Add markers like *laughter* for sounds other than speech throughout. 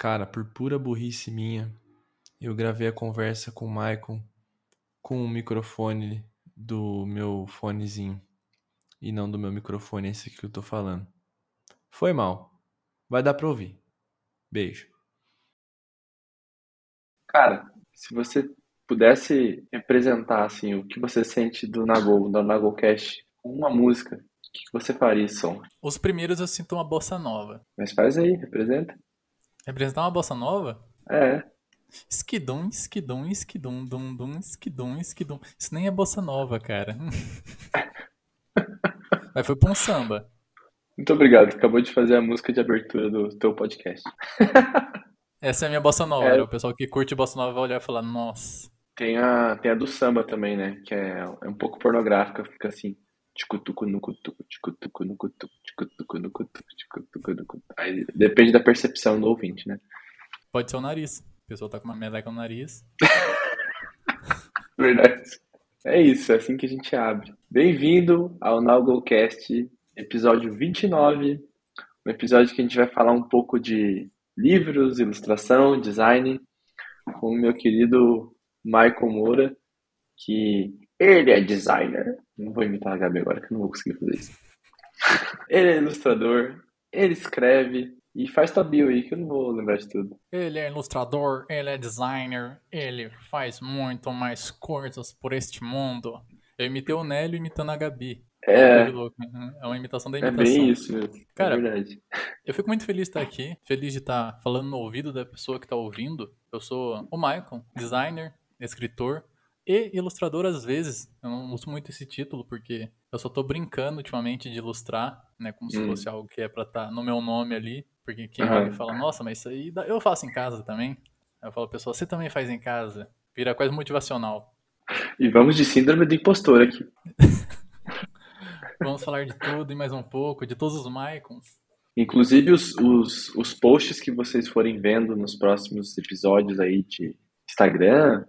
Cara, por pura burrice minha, eu gravei a conversa com o Maicon com o microfone do meu fonezinho e não do meu microfone, esse que eu tô falando. Foi mal. Vai dar pra ouvir. Beijo. Cara, se você pudesse representar assim o que você sente do Nagol, do Nagolcast, com uma música, o que você faria som? Os primeiros eu sinto uma bossa nova. Mas faz aí, representa. Representar uma bossa nova? É, Esquidum, esquidum, esquidum, dum, dum, esquidum, esquidum. Isso nem é bossa nova, cara. *laughs* Mas foi pra um samba. muito obrigado. Acabou de fazer a música de abertura do teu podcast. *laughs* Essa é a minha bossa nova. É. né? O pessoal que curte bossa nova vai olhar e falar, nossa. Tem a, tem a do samba também, né? Que é, é um pouco pornográfica, fica assim. Aí depende da percepção do ouvinte, né? Pode ser o nariz. A pessoa tá com uma meleca no nariz. *laughs* Verdade. É isso, é assim que a gente abre. Bem-vindo ao NowGoCast, episódio 29. Um episódio que a gente vai falar um pouco de livros, ilustração, design, com o meu querido Michael Moura, que ele é designer. Não vou imitar a Gabi agora, que eu não vou conseguir fazer isso. Ele é ilustrador, ele escreve e faz tua bio aí, que eu não vou lembrar de tudo. Ele é ilustrador, ele é designer, ele faz muito mais coisas por este mundo. Eu imitei o Nélio imitando a Gabi. É, né? É uma imitação da é imitação. bem isso mesmo. Cara, é verdade. Eu fico muito feliz de estar aqui, feliz de estar falando no ouvido da pessoa que está ouvindo. Eu sou o Maicon, designer, escritor e ilustrador às vezes. Eu não uso muito esse título porque eu só tô brincando ultimamente de ilustrar, né? Como se Hum. fosse algo que é pra estar no meu nome ali. Porque quem Aham. olha e fala, nossa, mas isso aí dá- eu faço em casa também. Aí eu falo, pessoal, você também faz em casa. Vira quase motivacional. E vamos de síndrome do impostor aqui. *laughs* Vamos falar de tudo e mais um pouco, de todos os Maicons. Inclusive os, os, os posts que vocês forem vendo nos próximos episódios aí de Instagram,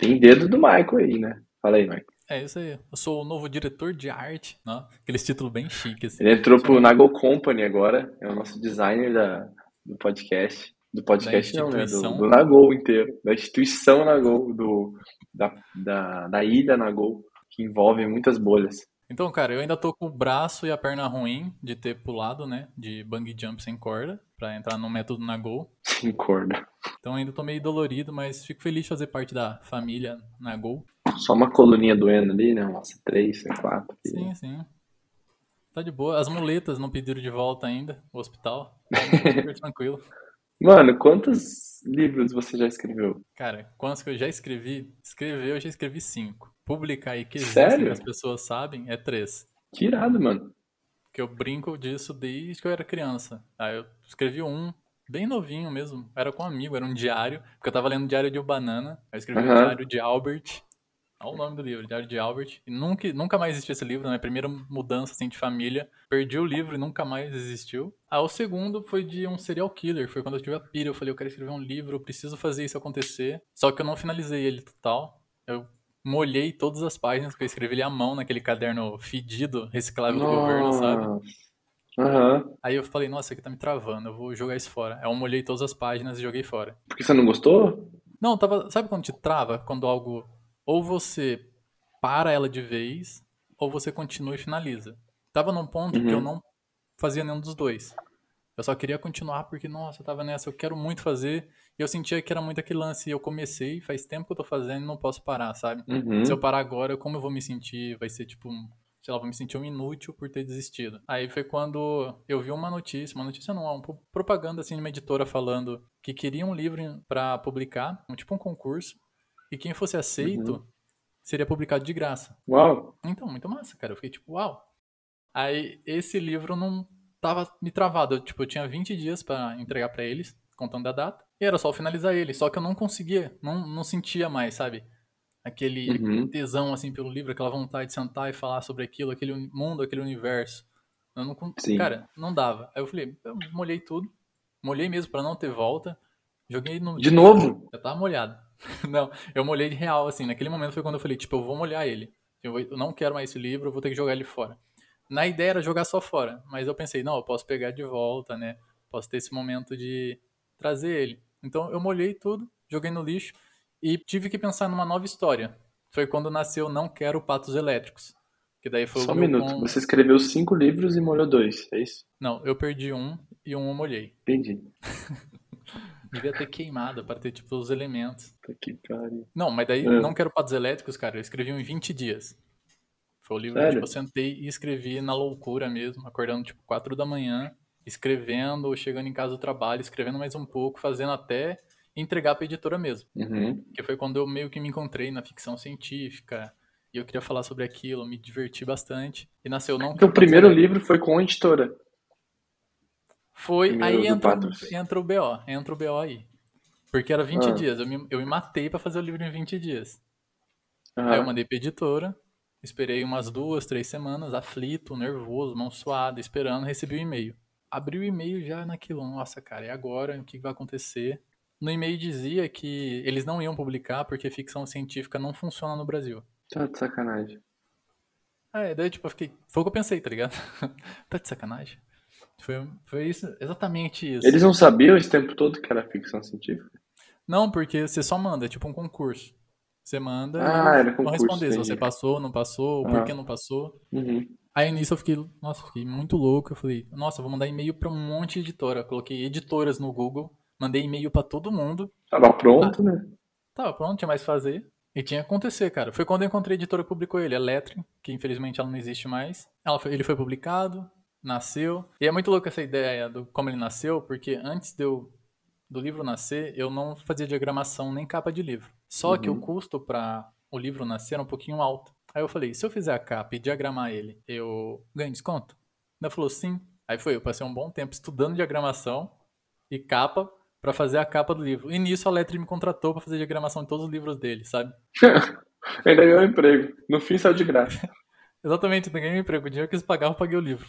tem dedo do Michael aí, né? Fala aí, Michael. É isso aí. Eu sou o novo diretor de arte, né? Aqueles títulos bem chiques. assim. Ele entrou pro Nagel Company agora, é o nosso designer da, do podcast. Do podcast não, né? Do, do Nagol inteiro. Da instituição Nagol, do, da, da, da ilha Nagol, que envolve muitas bolhas. Então, cara, eu ainda tô com o braço e a perna ruim de ter pulado, né? De bungee jump sem corda, pra entrar no método Nagol. Sem corda. Então ainda tô meio dolorido, mas fico feliz de fazer parte da família Nagol. Só uma coluninha doendo ali, né? Nossa, três, quatro. Sim, sim. Tá de boa. As muletas não pediram de volta ainda, o hospital. *laughs* Super tranquilo. Mano, quantos livros você já escreveu? Cara, quantos que eu já escrevi? Escrever, eu já escrevi cinco. Publicar aí que existem, Sério? que as pessoas sabem, é três. Que irado, mano. que eu brinco disso desde que eu era criança. Aí eu escrevi um, bem novinho mesmo, era com um amigo, era um diário, porque eu tava lendo o Diário de um Banana, aí eu escrevi o Aham. Diário de Albert, olha o nome do livro, Diário de Albert, e nunca, nunca mais existiu esse livro, na minha primeira mudança assim, de família, perdi o livro e nunca mais existiu. Aí o segundo foi de um serial killer, foi quando eu tive a pira, eu falei, eu quero escrever um livro, eu preciso fazer isso acontecer, só que eu não finalizei ele total, eu molhei todas as páginas, porque eu escrevi ele à mão naquele caderno fedido, reciclável do governo, sabe? Aham. Aí eu falei, nossa, aqui tá me travando, eu vou jogar isso fora. Aí eu molhei todas as páginas e joguei fora. Porque você não gostou? Não, tava. Sabe quando te trava? Quando algo. Ou você para ela de vez, ou você continua e finaliza. Tava num ponto que eu Uhum. não fazia nenhum dos dois. Eu só queria continuar porque, nossa, eu tava nessa, eu quero muito fazer. E eu sentia que era muito aquele lance. E eu comecei, faz tempo que eu tô fazendo e não posso parar, sabe? Uhum. Se eu parar agora, como eu vou me sentir? Vai ser tipo, sei lá, vou me sentir um inútil por ter desistido. Aí foi quando eu vi uma notícia, uma notícia não, uma pro- propaganda assim de uma editora falando que queria um livro pra publicar, um, tipo um concurso, e quem fosse aceito Uhum. seria publicado de graça. Uau. Então, muito massa, cara. Eu fiquei tipo, uau. Aí esse livro não tava me travado, eu, tipo, eu tinha 20 dias pra entregar pra eles, contando a data, e era só finalizar ele, só que eu não conseguia, não, não sentia mais, sabe? Aquele Uhum. tesão assim pelo livro, aquela vontade de sentar e falar sobre aquilo, aquele mundo, aquele universo. Eu não, Sim. cara, não dava. Aí eu falei, eu molhei tudo, molhei mesmo pra não ter volta, joguei no De novo? já tava molhado. *laughs* Não, eu molhei de real, assim. Naquele momento foi quando eu falei, tipo, eu vou molhar ele. Eu, vou- eu não quero mais esse livro, eu vou ter que jogar ele fora. Na ideia era jogar só fora, mas eu pensei, não, eu posso pegar de volta, né? Posso ter esse momento de trazer ele. Então eu molhei tudo, joguei no lixo e tive que pensar numa nova história. Foi quando nasceu Não Quero Patos Elétricos. Que daí foi Só um minuto. com- Você escreveu cinco livros e molhou dois, é isso? Não, eu perdi um e um eu molhei. Entendi. *laughs* Devia ter queimado pra ter, tipo, os elementos. Que pariu. Não, mas daí É. Não Quero Patos Elétricos, cara, eu escrevi um em 20 dias. Foi o livro que Sério? tipo, eu sentei e escrevi na loucura mesmo, acordando tipo 4 da manhã, escrevendo, chegando em casa do trabalho, escrevendo mais um pouco, fazendo até entregar pra editora mesmo. Uhum. Que foi quando eu meio que me encontrei na ficção científica. E eu queria falar sobre aquilo, me diverti bastante. E nasceu Não Então, o primeiro Patos livro foi com a editora. Foi, Primeiro aí entra, entra o BO, entra o BO aí. Porque era 20 Ah. dias, eu me, eu me matei pra fazer o livro em 20 dias. Aham. Aí eu mandei pra editora, esperei umas duas, três semanas, aflito, nervoso, mão suada, esperando, recebi o e-mail. Abri o e-mail já naquilo, nossa cara, e agora? O que vai acontecer? No e-mail dizia que eles não iam publicar porque ficção científica não funciona no Brasil. Tá de sacanagem. É, daí tipo, eu fiquei. Foi o que eu pensei, tá ligado? *laughs* tá de sacanagem. Foi, foi isso, exatamente isso. Eles não sabiam esse tempo todo que era ficção científica? Não, porque você só manda, é tipo um concurso. Você manda Ah, e era concurso, responder se você passou, não passou, Ah. por que não passou. Uhum. Aí nisso eu fiquei, nossa, fiquei muito louco. Eu falei, nossa, vou mandar e-mail pra um monte de editora. Eu coloquei editoras no Google, mandei e-mail pra todo mundo. Tava pronto, né? Tava pronto, tinha mais fazer. E tinha que acontecer, cara. Foi quando eu encontrei a editora que publicou ele, a Lettre, que infelizmente ela não existe mais. Foi- ele foi publicado, nasceu. E é muito louco essa ideia do como ele nasceu, porque antes de eu- do livro nascer, eu não fazia diagramação nem capa de livro. Só que o Uhum. custo para o livro nascer era um pouquinho alto. Aí eu falei, se eu fizer a capa e diagramar ele, eu ganho desconto? Ela falou sim. Aí foi, eu passei um bom tempo estudando diagramação e capa pra fazer a capa do livro. E nisso a Lettre me contratou pra fazer diagramação de todos os livros dele, sabe? *laughs* Ainda ganhou um emprego. No fim saiu de graça. *laughs* Exatamente, eu ganhei um emprego. O dinheiro que eles pagavam, eu paguei o livro.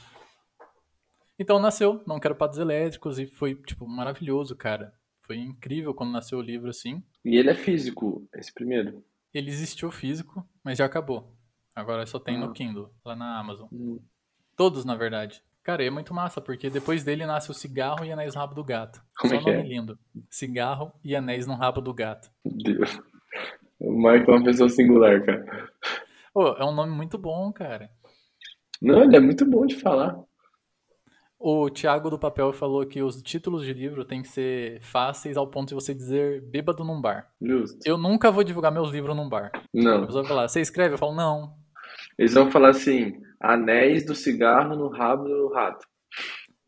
Então nasceu, não quero patos elétricos, e foi, tipo, maravilhoso, cara. Foi incrível quando nasceu o livro, assim. E ele é físico, esse primeiro. Ele existiu físico, mas já acabou. Agora só tem Ah. no Kindle, lá na Amazon. Hum. Todos, na verdade. Cara, é muito massa, porque depois dele nasce o cigarro e anéis no rabo do gato. Como Só é que nome é? lindo. Cigarro e anéis no rabo do gato. Deus. O Michael é uma pessoa singular, cara. Pô, é um nome muito bom, cara. Não, ele é muito bom de falar. O Thiago do Papel falou que os títulos de livro têm que ser fáceis ao ponto de você dizer bêbado num bar. Justo. Eu nunca vou divulgar meus livros num bar. A Não. pessoa vai falar, você escreve? Eu falo, não. Eles vão falar assim: anéis do cigarro no rabo do rato.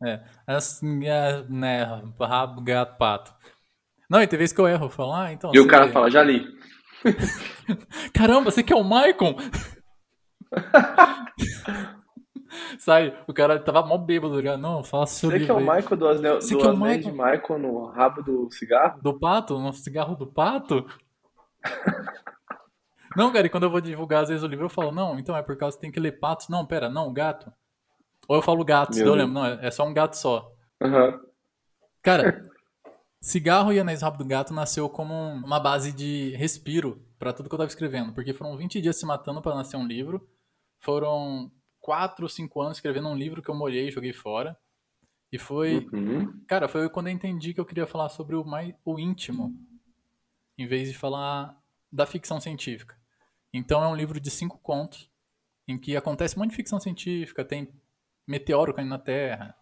É, assim, é, né, rabo, gato, pato. Não, e tem vezes que eu erro. Eu falo, ah, então E o cara fala: já li. *laughs* Caramba, você que é o Maicon? *laughs* Sai, o cara tava mó bêbado, já. Não, fala seu Você que é o. Michael do, Você do que é o de Michael no rabo do cigarro? Do pato? No cigarro do pato? *laughs* não, cara, e quando eu vou divulgar às vezes o livro, eu falo, não, então é por causa que tem que ler patos. Não, pera, não, gato. Ou eu falo gatos, eu lembro, não, é é só um gato só. Aham. Cara, *laughs* Cigarro e Anéis do Rabo do Gato nasceu como um- uma base de respiro pra tudo que eu tava escrevendo, porque foram 20 dias se matando pra nascer um livro. Foram 4 ou 5 anos escrevendo um livro que eu molhei e joguei fora. E foi, Uhum. cara, foi quando eu entendi que eu queria falar sobre o mais o íntimo, em vez de falar da ficção científica. Então é um livro de cinco contos em que acontece um monte de ficção científica, tem meteoro caindo na Terra,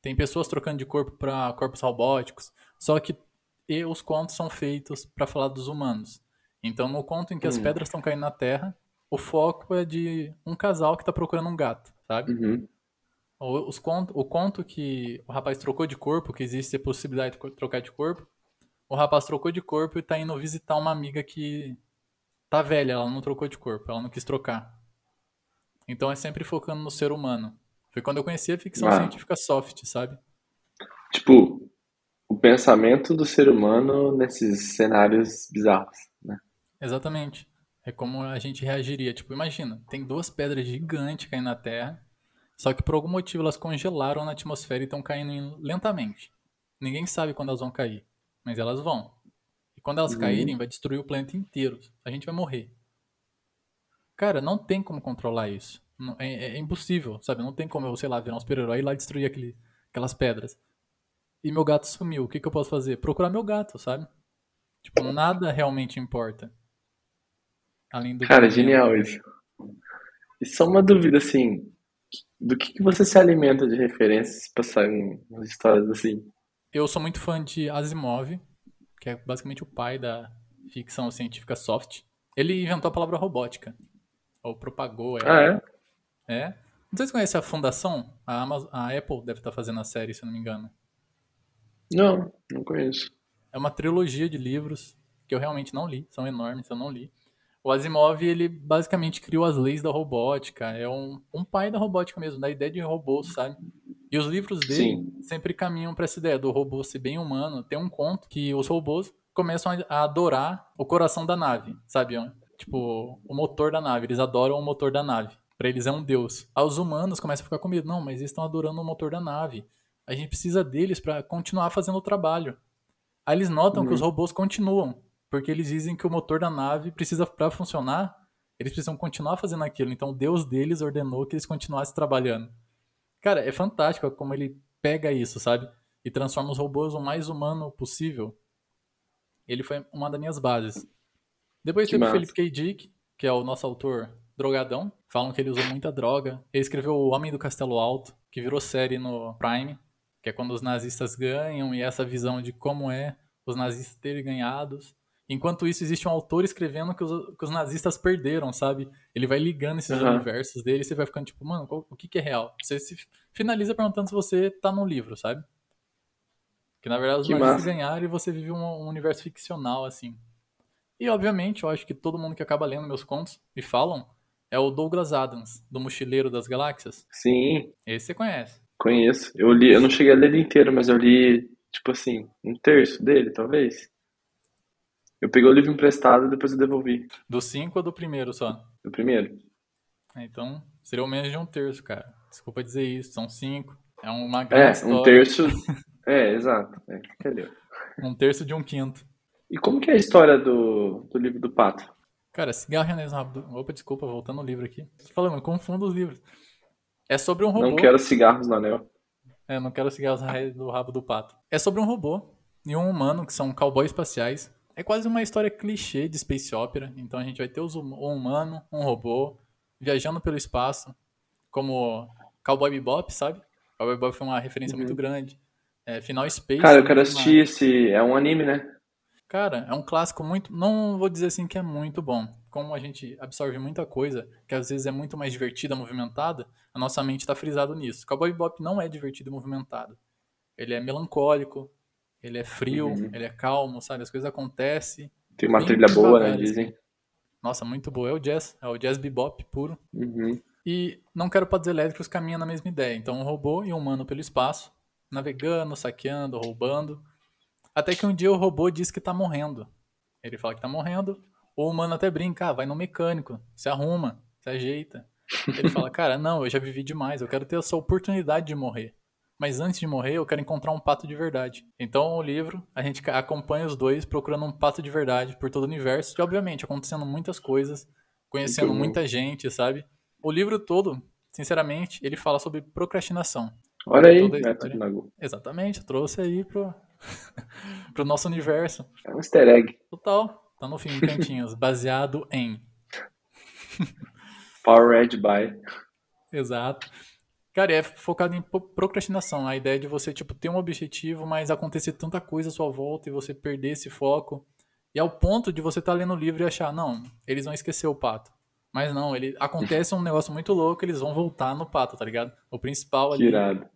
tem pessoas trocando de corpo para corpos robóticos, só que os contos são feitos para falar dos humanos. Então no conto em que as Hum. pedras estão caindo na Terra, o foco é de um casal que tá procurando um gato, sabe? Uhum. O, os conto, o conto que o rapaz trocou de corpo, que existe a possibilidade de trocar de corpo, o rapaz trocou de corpo e tá indo visitar uma amiga que tá velha, ela não trocou de corpo, ela não quis trocar. Então é sempre focando no ser humano. Foi quando eu conheci a ficção Ah. científica soft, sabe? Tipo, o pensamento do ser humano nesses cenários bizarros, né? Exatamente. É como a gente reagiria. Tipo, imagina, tem duas pedras gigantes caindo na Terra, só que por algum motivo elas congelaram na atmosfera e estão caindo lentamente. Ninguém sabe quando elas vão cair, mas elas vão. E quando elas Uhum. caírem, vai destruir o planeta inteiro. A gente vai morrer. Cara, não tem como controlar isso. É, é impossível, sabe? Não tem como eu, sei lá, virar um super-herói e lá destruir aquele, aquelas pedras. e meu gato sumiu. O que, que eu posso fazer? Procurar meu gato, sabe? Tipo, nada realmente importa. Além do Cara, genial isso. E só uma dúvida, assim, do que que você se alimenta de referências pra sair umas histórias assim? Eu sou muito fã de Asimov, que é basicamente o pai da ficção científica soft. Ele inventou a palavra robótica. Ou propagou ela. Ah, é? É. Não sei se conhece a Fundação. A, Amazon, a Apple deve estar fazendo a série, se eu não me engano. Não, não conheço. É uma trilogia de livros que eu realmente não li. São enormes, eu não li. O Asimov, ele basicamente criou as leis da robótica. É um, um pai da robótica mesmo, da ideia de robô, sabe? E os livros dele Sim. sempre caminham para essa ideia do robô ser bem humano. Tem um conto que os robôs começam a- adorar o coração da nave, sabe? Tipo, o motor da nave. Eles adoram o motor da nave. Pra eles é um deus. Aí os humanos começam a ficar com medo. Não, mas eles estão adorando o motor da nave. A gente precisa deles pra continuar fazendo o trabalho. Aí eles notam que os robôs continuam, porque eles dizem que o motor da nave precisa para funcionar, eles precisam continuar fazendo aquilo. Então o Deus deles ordenou que eles continuassem trabalhando. Cara, é fantástico como ele pega isso, sabe? E transforma os robôs o mais humano possível. Ele foi uma das minhas bases. Depois Que teve o massa. Philip K. Dick, que é o nosso autor drogadão. Falam que ele usou muita droga. Ele escreveu O Homem do Castelo Alto, que virou série no Prime, que é quando os nazistas ganham e essa visão de como é os nazistas terem ganhados. Enquanto isso, existe um autor escrevendo que os, que os nazistas perderam, sabe? Ele vai ligando esses Aham. universos dele e você vai ficando tipo, mano, qual- o que, que é real? Você se finaliza perguntando se você tá no livro, sabe? Que na verdade os Que nazistas massa. ganharam e você vive um, um universo ficcional, assim. E obviamente, eu acho que todo mundo que acaba lendo meus contos e falam é o Douglas Adams, do Mochileiro das Galáxias. Sim, Esse você conhece. conheço. Eu li, eu não cheguei a ler ele inteiro, mas eu li, tipo assim, um terço dele, talvez. Eu peguei o livro emprestado e depois eu devolvi. Do 5 ou do primeiro só? O primeiro. Então, seria o menos de um terço, cara. Desculpa dizer isso, são cinco. É uma grande É, história. um terço. *laughs* É, exato. É, cadê? Um terço de um quinto. E como que é a história do, do livro do pato? Cara, cigarro e anéis no rabo do... Opa, desculpa, voltando no livro aqui. Tô falando, eu confundo os livros. É sobre um robô. Não quero cigarros no anel. É, não quero cigarros do rabo do pato. É sobre um robô e um humano, que são cowboys espaciais. É quase uma história clichê de space opera. Então a gente vai ter os hum- um humano, um robô, viajando pelo espaço, como Cowboy Bebop, sabe? Cowboy Bebop foi uma referência muito grande. É, Final Space. Uhum. Cara, eu também quero uma- assistir esse. É um anime, né? Cara, é um clássico muito. Não vou dizer assim que é muito bom. Como a gente absorve muita coisa, que às vezes é muito mais divertida, movimentada, a nossa mente tá frisado nisso. Cowboy Bebop não é divertido e movimentado. Ele é melancólico, ele é frio, Uhum. ele é calmo, sabe? As coisas acontecem. Tem uma trilha boa, né? devagar, assim. Dizem. Nossa, muito boa. É o jazz, é o jazz bebop puro. Uhum. E não quero patos elétricos caminham na mesma ideia. Então, um robô e um humano pelo espaço, navegando, saqueando, roubando. Até que um dia o robô diz que tá morrendo. Ele fala que tá morrendo. O humano até brinca, ah, vai no mecânico, se arruma, se ajeita. Ele fala, cara, não, eu já vivi demais, eu quero ter essa oportunidade de morrer. Mas antes de morrer, eu quero encontrar um pato de verdade. Então, o livro, a gente acompanha os dois procurando um pato de verdade por todo o universo. E, obviamente, acontecendo muitas coisas, conhecendo muita gente, sabe? O livro todo, sinceramente, ele fala sobre procrastinação. Olha aí, Neto. Exatamente, trouxe aí pro, *laughs* pro nosso universo. É um easter egg. Total. Tá no fim, Cantinhos, *laughs* baseado em. Powered by. Exato. Cara, é focado em procrastinação. A ideia de você, tipo, ter um objetivo, mas acontecer tanta coisa à sua volta e você perder esse foco. E ao ponto de você estar lendo o livro e achar, não, eles vão esquecer o pato. Mas não, ele acontece um negócio muito louco, eles vão voltar no pato, tá ligado? O principal ali irado.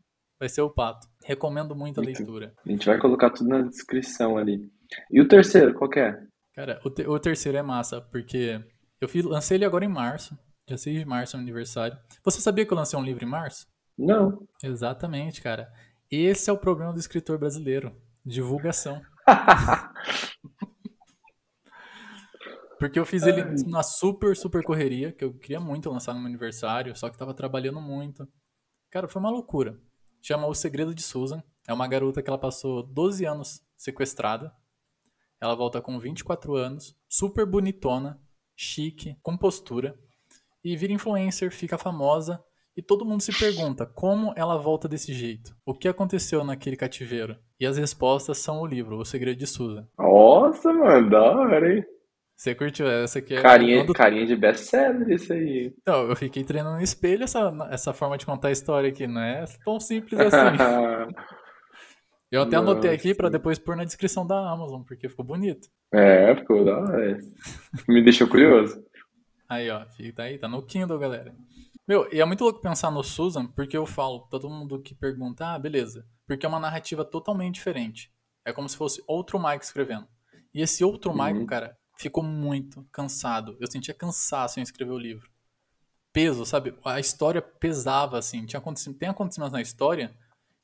vai ser o pato. Recomendo muito a Muito. leitura. A gente vai colocar tudo na descrição ali. E o terceiro, qual que é? Cara, o, te- o terceiro é massa, porque eu fiz, lancei ele agora em março. Dia 6 de março, é aniversário. Você sabia que eu lancei um livro em março? Não. Exatamente, cara. Esse é o problema do escritor brasileiro. Divulgação. *laughs* Porque eu fiz ele na super, super correria, que eu queria muito lançar no meu aniversário, só que tava trabalhando muito. Cara, foi uma loucura. Chama O Segredo de Susan. É uma garota que ela passou 12 anos sequestrada. Ela volta com 24 anos, super bonitona, chique, com postura. E vira influencer, fica famosa. E todo mundo se pergunta como ela volta desse jeito? O que aconteceu naquele cativeiro? E as respostas são o livro, O Segredo de Susan. Nossa, mano, da hora, hein? Você curtiu essa aqui? É Carinha, carinha de best-seller isso aí. Então, eu fiquei treinando no espelho essa, essa forma de contar a história aqui. Não é tão simples assim. *laughs* Eu até anotei aqui pra Nossa. depois pôr na descrição da Amazon, porque ficou bonito. é, ficou da hora. Me deixou curioso. Aí, ó, fica aí, tá no Kindle, galera. Meu, e é muito louco pensar no Susan, porque eu falo, todo mundo que pergunta, ah, beleza. Porque é uma narrativa totalmente diferente. É como se fosse outro Mike escrevendo. E esse outro Uhum. Mike, cara, ficou muito cansado. Eu sentia cansaço em escrever o livro. Peso, sabe? A história pesava, assim. Tinha acontecido, tem acontecimentos na história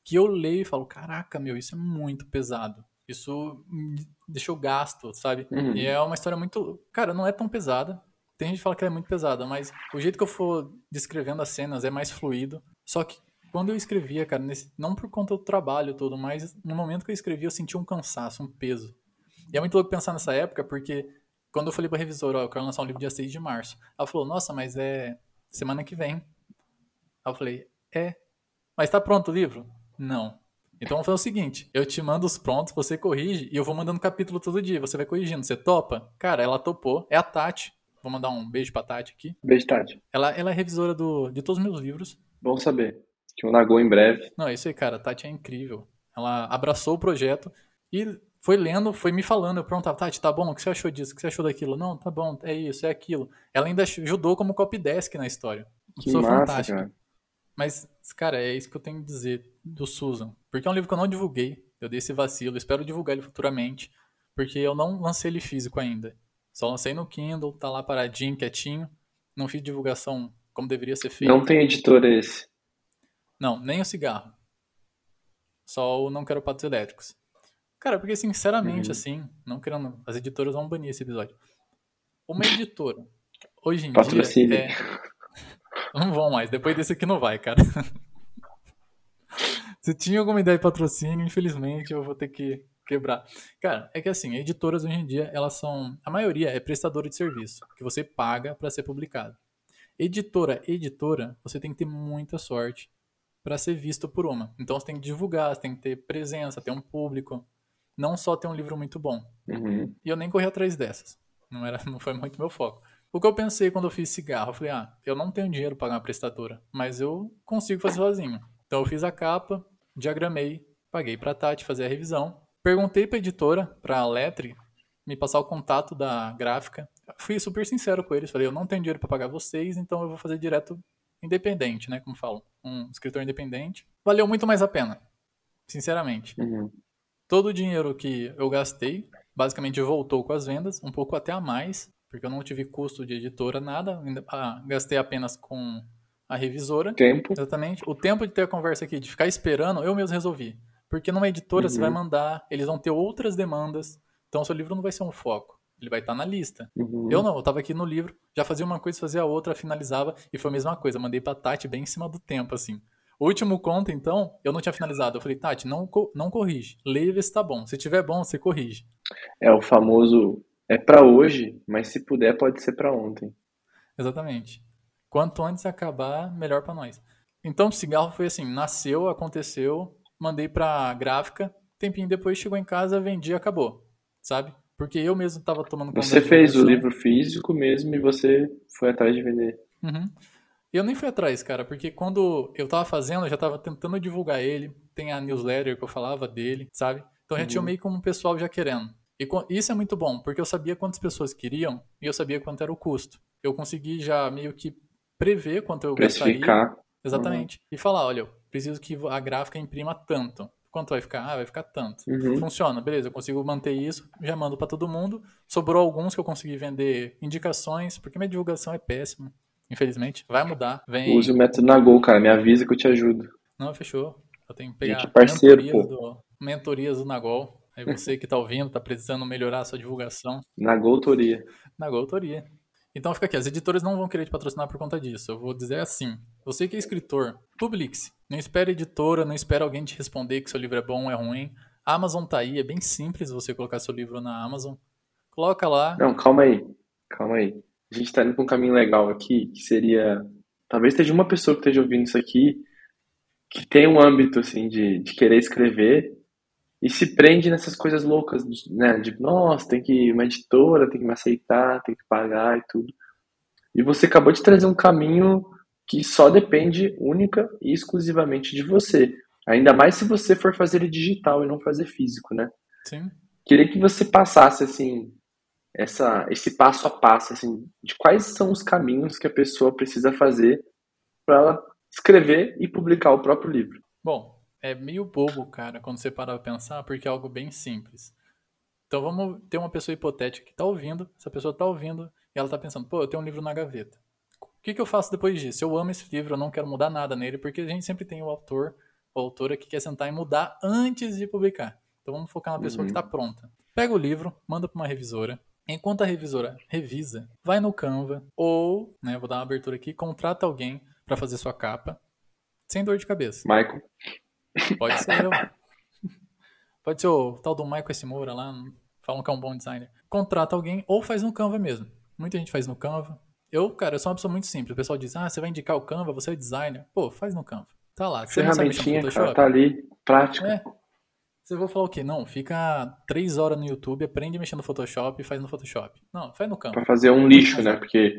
que eu leio e falo, caraca, meu, isso é muito pesado. Isso deixou gasto, sabe? Uhum. E é uma história muito. Cara, não é tão pesada. Tem gente que fala que ela é muito pesada, mas o jeito que eu for descrevendo as cenas é mais fluido. Só que quando eu escrevia, cara, nesse- não por conta do trabalho todo, mas no momento que eu escrevia, eu sentia um cansaço, um peso. E é muito louco pensar nessa época, porque quando eu falei pra revisora, ó, eu quero lançar um livro dia 6 de março, ela falou, nossa, mas é semana que vem. Eu falei, é. Mas tá pronto o livro? Não. Então vamos fazer o seguinte: eu te mando os prontos, você corrige e eu vou mandando capítulo todo dia. Você vai corrigindo. Você topa? Cara, ela topou. É a Tati. Vou mandar um beijo pra Tati aqui. Beijo, Tati. Ela, ela é revisora do, de todos os meus livros. Bom saber. Que o Nagô em breve. Não, é isso aí, cara. A Tati é incrível. Ela abraçou o projeto e foi lendo, foi me falando. Eu perguntava, Tati, tá bom? O que você achou disso? O que você achou daquilo? Não, tá bom, é isso, é aquilo. Ela ainda ajudou como copydesk na história. Uma Que pessoa massa, fantástica. cara. Mas, cara, é isso que eu tenho que dizer do Susan. Porque é um livro que eu não divulguei. Eu dei esse vacilo. Espero divulgar ele futuramente. Porque eu não lancei ele físico ainda. Só lancei no Kindle, tá lá paradinho, quietinho. Não fiz divulgação como deveria ser feito. Não tem editor esse. Não, nem o cigarro. Só o Não Quero Patos Elétricos. Cara, porque sinceramente, Uhum. assim, não querendo. As editoras vão banir esse episódio. Uma editora, hoje em Patrocínio. dia. É... *laughs* Não vão mais. Depois desse aqui não vai, cara. *laughs* Se tinha alguma ideia de patrocínio, infelizmente eu vou ter que quebrar. Cara, é que assim, editoras hoje em dia, elas são. A maioria é prestadora de serviço, que você paga para ser publicado. Editora, editora, você tem que ter muita sorte para ser visto por uma. Então você tem que divulgar, você tem que ter presença, ter um público. Não só ter um livro muito bom. Uhum. E eu nem corri atrás dessas. Não, era, *laughs* não foi muito meu foco. O que eu pensei quando eu fiz cigarro, eu falei, ah, eu não tenho dinheiro para pagar uma prestadora, mas eu consigo fazer sozinho. Então eu fiz a capa, diagramei, paguei pra Tati fazer a revisão. Perguntei pra editora, pra Letri, me passar o contato da gráfica. Fui super sincero com eles, falei, eu não tenho dinheiro para pagar vocês, então eu vou fazer direto independente, né, como falam, um escritor independente. Valeu muito mais a pena, sinceramente. Uhum. Todo o dinheiro que eu gastei, basicamente voltou com as vendas, um pouco até a mais, porque eu não tive custo de editora, nada. ah, gastei apenas com a revisora. Tempo. Exatamente. O tempo de ter a conversa aqui, de ficar esperando, eu mesmo resolvi. Porque numa editora você Uhum. vai mandar, eles vão ter outras demandas, então seu livro não vai ser um foco. Ele vai estar na lista. Uhum. Eu não, eu tava aqui no livro, já fazia uma coisa, fazia a outra, finalizava, e foi a mesma coisa. Mandei pra Tati bem em cima do tempo, assim. O último conto, então, eu não tinha finalizado. Eu falei, Tati, não, não corrige. Leia e vê se tá bom. Se tiver bom, você corrige. É o famoso. É pra hoje, mas se puder, pode ser pra ontem. Exatamente. Quanto antes acabar, melhor pra nós. Então, o cigarro foi assim: nasceu, aconteceu, mandei pra gráfica, tempinho depois chegou em casa, vendi e acabou. Sabe? Porque eu mesmo tava tomando conta Você fez o livro físico mesmo e você foi atrás de vender. Uhum. Eu nem fui atrás, cara, porque quando eu tava fazendo, eu já tava tentando divulgar ele. Tem a newsletter que eu falava dele, sabe? Então já tinha Uhum. meio como um pessoal já querendo. E isso é muito bom, porque eu sabia quantas pessoas queriam e eu sabia quanto era o custo. Eu consegui já meio que prever quanto eu gastaria. Precificar. Exatamente. E falar, olha, preciso que a gráfica imprima tanto. Quanto vai ficar? Ah, vai ficar tanto. Uhum. Funciona, beleza, eu consigo manter isso, já mando pra todo mundo. Sobrou alguns que eu consegui vender indicações, porque minha divulgação é péssima, infelizmente. Vai mudar, vem. Use o método Nagol, cara. Me avisa que eu te ajudo. Não, fechou. Eu tenho que pegar Gente, parceiro, mentorias, do, mentorias do Nagol. Aí você que tá ouvindo, tá precisando melhorar a sua divulgação, Nagol Toria. Então fica aqui, as editoras não vão querer te patrocinar por conta disso. Eu vou dizer assim: você que é escritor, publique-se. Não espere editora, não espere alguém te responder que seu livro é bom ou é ruim. A Amazon tá aí, é bem simples você colocar seu livro na Amazon. Coloca lá. Não, calma aí. Calma aí. A gente tá indo pra um caminho legal aqui, que seria talvez esteja uma pessoa que esteja ouvindo isso aqui que tem um âmbito assim de, de querer escrever e se prende nessas coisas loucas, né? De, nossa, tem que ir uma editora, tem que me aceitar, tem que pagar e tudo. E você acabou de trazer um caminho que só depende única e exclusivamente de você. Ainda mais se você for fazer ele digital e não fazer físico, né? Sim. Queria que você passasse assim essa esse passo a passo assim de quais são os caminhos que a pessoa precisa fazer para escrever e publicar o próprio livro. Bom, é meio bobo, cara, quando você para pra pensar, porque é algo bem simples. Então vamos ter uma pessoa hipotética que tá ouvindo, essa pessoa tá ouvindo e ela tá pensando, pô, eu tenho um livro na gaveta. O que, que eu faço depois disso? Eu amo esse livro, eu não quero mudar nada nele, porque a gente sempre tem o autor ou autora que quer sentar e mudar antes de publicar. Então vamos focar na pessoa Uhum. que está pronta. Pega o livro, manda para uma revisora. Enquanto a revisora revisa, vai no Canva ou, né, vou dar uma abertura aqui, contrata alguém para fazer sua capa, sem dor de cabeça. Michael, Pode *laughs* ser eu. Pode ser o tal do Michael S. Moura lá, falam que é um bom designer. Contrata alguém ou faz no Canva mesmo. Muita gente faz no Canva. Eu, cara, eu sou uma pessoa muito simples. O pessoal diz, ah, você vai indicar o Canva, você é designer. Pô, faz no Canva. Tá lá. Você não ferramentinha, Photoshop? cara, tá ali, prática. É. Você vai falar o quê? Não, fica três horas no YouTube, aprende a mexer no Photoshop e faz no Photoshop. Não, faz no Canva. Pra fazer um lixo, né? Porque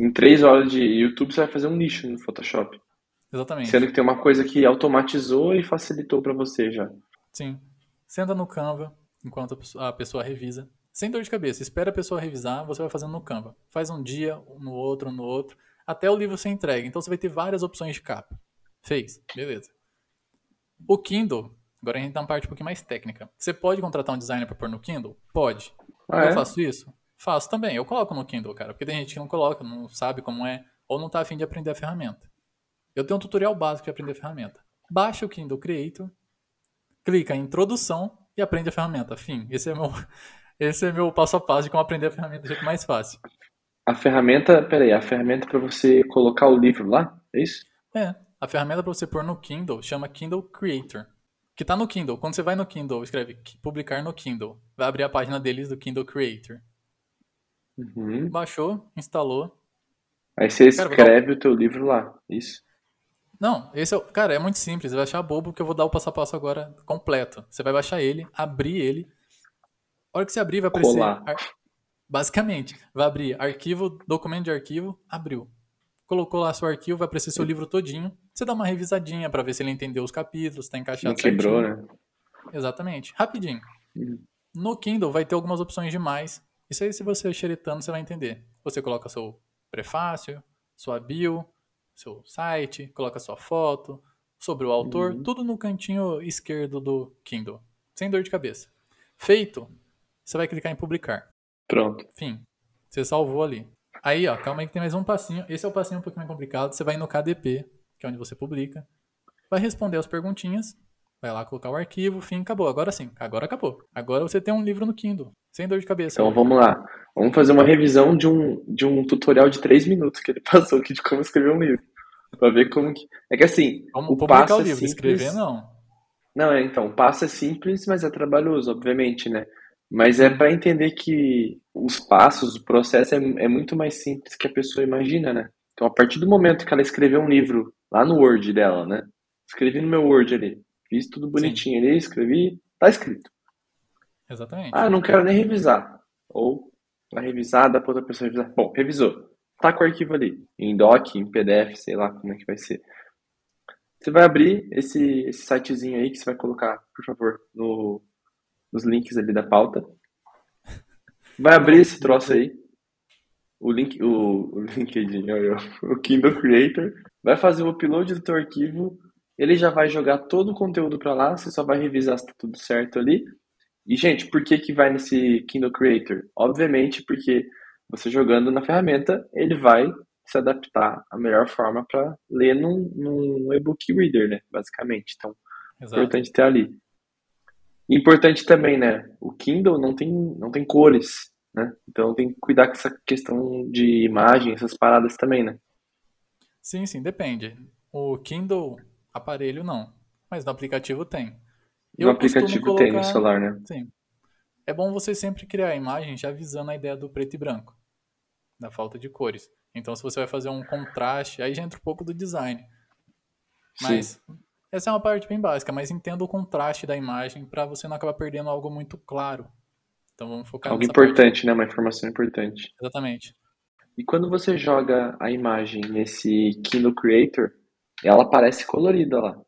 em três horas de YouTube você vai fazer um lixo no Photoshop. Exatamente. Sendo que tem uma coisa que automatizou e facilitou pra você já. Sim. Senta no Canva enquanto a pessoa, revisa. Sem dor de cabeça. Espera a pessoa revisar, você vai fazendo no Canva. Faz um dia, no outro, no outro, até o livro ser entregue. Então você vai ter várias opções de capa. Fez. Beleza. O Kindle, agora a gente tá uma parte um pouquinho mais técnica. Você pode contratar um designer pra pôr no Kindle? Pode. Ah, eu é? faço isso? Faço também. Eu coloco no Kindle, cara. Porque tem gente que não coloca, não sabe como é, ou não tá afim de aprender a ferramenta. Eu tenho um tutorial básico de aprender a ferramenta. Baixa o Kindle Creator, clica em introdução e aprende a ferramenta. Fim. Esse é meu, *laughs* esse é meu passo a passo de como aprender a ferramenta do jeito mais fácil. A ferramenta, peraí, a ferramenta pra você colocar o livro lá? É isso? É, a ferramenta para você pôr no Kindle chama Kindle Creator. Que tá no Kindle. Quando você vai no Kindle, escreve publicar no Kindle. Vai abrir a página deles do Kindle Creator. Uhum. Baixou, instalou, Aí você Cara, vou escreve o teu livro lá. Isso. Não, esse é o. Cara, é muito simples. Você vai achar bobo que eu vou dar o passo a passo agora completo. Você vai baixar ele, abrir ele. A hora que você abrir, vai aparecer. Colar. ar- Basicamente, vai abrir arquivo, documento de arquivo, abriu. Colocou lá seu arquivo, vai aparecer seu livro todinho. Você dá uma revisadinha pra ver se ele entendeu os capítulos, tá encaixado Não quebrou, certinho. né? Exatamente. Rapidinho. Uhum. No Kindle vai ter algumas opções demais. Isso aí, se você xeretando, você vai entender. Você coloca seu prefácio, sua bio, seu site, coloca sua foto, sobre o autor, Uhum. tudo no cantinho esquerdo do Kindle. Sem dor de cabeça. Feito, você vai clicar em publicar. Pronto. Fim. Você salvou ali. Aí, ó, calma aí que tem mais um passinho. Esse é o passinho um pouquinho mais complicado. Você vai no KDP, que é onde você publica. Vai responder as perguntinhas. Vai lá colocar o arquivo, fim, acabou. Agora sim, agora acabou. Agora você tem um livro no Kindle, sem dor de cabeça. Então vamos lá. Vamos fazer uma revisão de um, de um tutorial de três minutos que ele *laughs* passou aqui de como escrever um livro. Pra ver como que. É que assim, o passo o é livro, simples. escrever não. Não, é, então, o passo é simples, mas é trabalhoso, obviamente, né? Mas é para entender que os passos, o processo é, é muito mais simples que a pessoa imagina, né? Então, a partir do momento que ela escreveu um livro lá no Word dela, né? Escrevi no meu Word ali, fiz tudo bonitinho ali, escrevi, tá escrito. Exatamente. Ah, não quero nem revisar. Ou vai revisar, dá pra outra pessoa revisar. Bom, revisou. Tá com o arquivo ali, em doc, em PDF, sei lá como é que vai ser. Você vai abrir esse, esse sitezinho aí que você vai colocar, por favor, no, nos links ali da pauta. Vai abrir esse troço aí. O link, o, o LinkedIn, o Kindle Creator. Vai fazer o upload do teu arquivo. Ele já vai jogar todo o conteúdo para lá. Você só vai revisar se tá tudo certo ali. E, gente, por que que vai nesse Kindle Creator? Obviamente porque você jogando na ferramenta, ele vai se adaptar à melhor forma para ler num, num e-book reader, né? Basicamente. Então, Exato. importante ter ali. Importante também, né? O Kindle não tem, não tem cores, né? Então tem que cuidar com essa questão de imagem, essas paradas também, né? Sim, sim, depende. O Kindle, aparelho não. Mas no aplicativo tem. No Eu costumo aplicativo tem no colocar- celular, né? Sim. É bom você sempre criar a imagem já visando a ideia do preto e branco. Da falta de cores. Então, se você vai fazer um contraste, aí já entra um pouco do design. Mas Sim. essa é uma parte bem básica, mas entenda o contraste da imagem para você não acabar perdendo algo muito claro. Então vamos focar Algo importante, parte. né? Uma informação importante. Exatamente. E quando você joga a imagem nesse Kindle Creator, ela aparece colorida lá.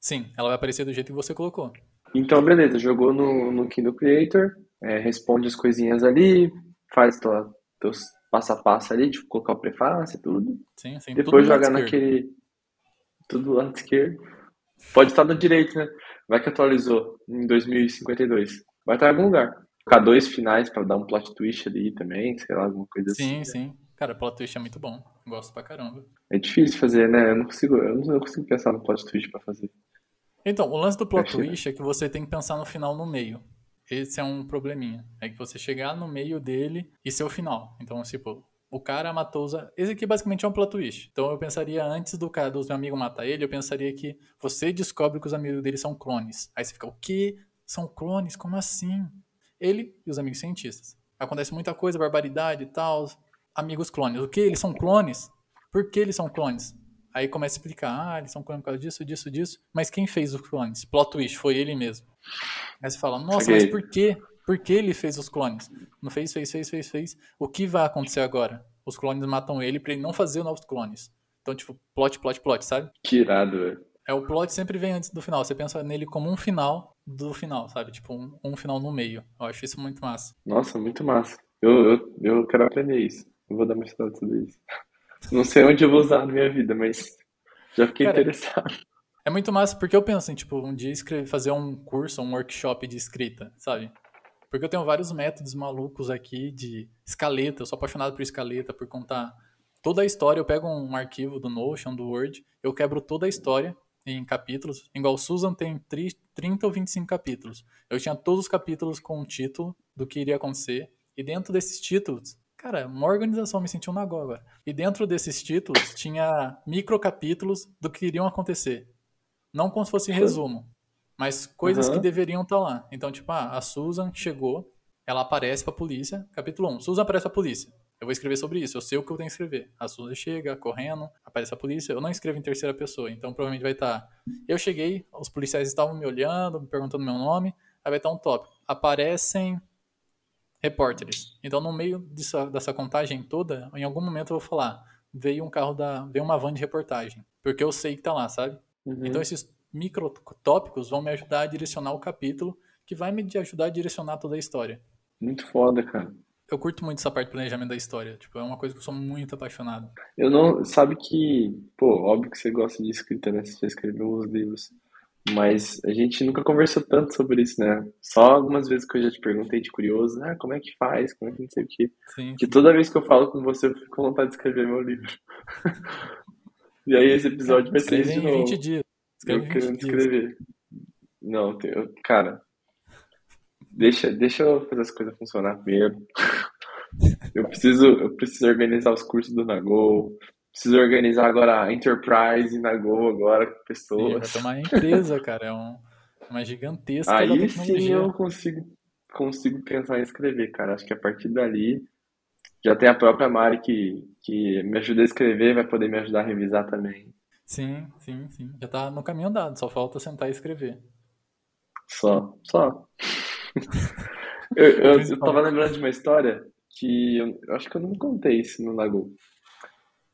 Sim, ela vai aparecer do jeito que você colocou. Então, beleza, jogou no, no Kindle Creator, é, responde as coisinhas ali, faz tua, teus passo a passo ali, tipo, colocar o prefácio e tudo. Sim, sim. Depois jogar naquele. Tudo do lado esquerdo. Pode estar no direito, né? Vai que atualizou em 2052. Vai estar em algum lugar. Colocar dois finais para dar um plot twist ali também, sei lá, alguma coisa sim, assim. Sim, sim. Cara, plot twist é muito bom. Gosto pra caramba. É difícil fazer, né? Eu não consigo, eu não consigo pensar no plot twist pra fazer. Então, o lance do plot twist é que você tem que pensar no final no meio. Esse é um probleminha. É que você chegar no meio dele e ser o final. Então, tipo, o cara matou os. Esse aqui basicamente é um plot twist. Então eu pensaria, antes do cara dos meus amigos matar ele, eu pensaria que você descobre que os amigos dele são clones. Aí você fica, o que? São clones? Como assim? Ele e os amigos cientistas. Acontece muita coisa, barbaridade e tal. Amigos clones. O que? Eles são clones? Por que eles são clones? Aí começa a explicar, ah, eles são clones por causa disso, disso, disso. Mas quem fez os clones? Plot twist, foi ele mesmo. Aí você fala, nossa, mas por quê? Por que ele fez os clones? Não fez, fez, fez, fez, fez. O que vai acontecer agora? Os clones matam ele pra ele não fazer novos clones. Então, tipo, plot, plot, plot, sabe? Que irado, velho. É, o plot sempre vem antes do final. Você pensa nele como um final do final, sabe? Tipo, um, um final no meio. Eu acho isso muito massa. Nossa, muito massa. Eu, eu, eu quero aprender isso. Eu vou dar uma estudada sobre isso. *laughs* *laughs* Não sei onde eu vou usar na minha vida, mas já fiquei Cara, interessado. É muito massa porque eu penso em, tipo, um dia escrever, fazer um curso, um workshop de escrita, sabe? Porque eu tenho vários métodos malucos aqui de escaleta. Eu sou apaixonado por escaleta, por contar toda a história. Eu pego um arquivo do Notion, do Word, eu quebro toda a história em capítulos. Igual Susan tem 30 ou 25 capítulos. Eu tinha todos os capítulos com um título do que iria acontecer. E dentro desses títulos, cara, uma organização, me senti um nagô agora. E dentro desses títulos tinha micro capítulos do que iriam acontecer. Não como se fosse resumo mas coisas uhum. que deveriam estar tá lá. Então, tipo, ah, a Susan chegou, ela aparece pra polícia, capítulo 1. Susan aparece pra polícia. Eu vou escrever sobre isso, eu sei o que eu tenho que escrever. A Susan chega, correndo, aparece a polícia. Eu não escrevo em terceira pessoa, então provavelmente vai estar. Tá, eu cheguei, os policiais estavam me olhando, me perguntando meu nome, aí vai estar tá um tópico. Aparecem repórteres. Então, no meio dessa, dessa contagem toda, em algum momento eu vou falar: veio um carro da. veio uma van de reportagem. Porque eu sei que tá lá, sabe? Uhum. Então, esses microtópicos vão me ajudar a direcionar o capítulo, que vai me ajudar a direcionar toda a história. Muito foda, cara. Eu curto muito essa parte do planejamento da história. Tipo, é uma coisa que eu sou muito apaixonado. Eu não. Sabe que. Pô, óbvio que você gosta de escrita, né? Você já escreveu os livros. Mas a gente nunca conversou tanto sobre isso, né? Só algumas vezes que eu já te perguntei de curioso, ah, como é que faz, como é que não sei o quê. Sim. Que toda vez que eu falo com você, eu fico com vontade de escrever meu livro. *laughs* e aí esse episódio vai ser de novo. 20 dias. Escreve eu querendo escrever. Não, eu, cara, deixa, deixa eu fazer as coisas funcionar primeiro. *laughs* Eu preciso, eu preciso organizar os cursos do Nagol. Preciso organizar agora a Enterprise Nagol agora com pessoas. Sim, vai tomar empresa, cara. É um, uma gigantesca Aí sim eu consigo, consigo pensar em escrever, cara. Acho que a partir dali já tem a própria Mari que, que me ajuda a escrever, vai poder me ajudar a revisar também. Sim, sim, sim. Já tá no caminho andado, só falta sentar e escrever. Só, só. *laughs* eu, eu, eu tava lembrando de uma história que eu, eu, acho que eu não contei isso no Lago.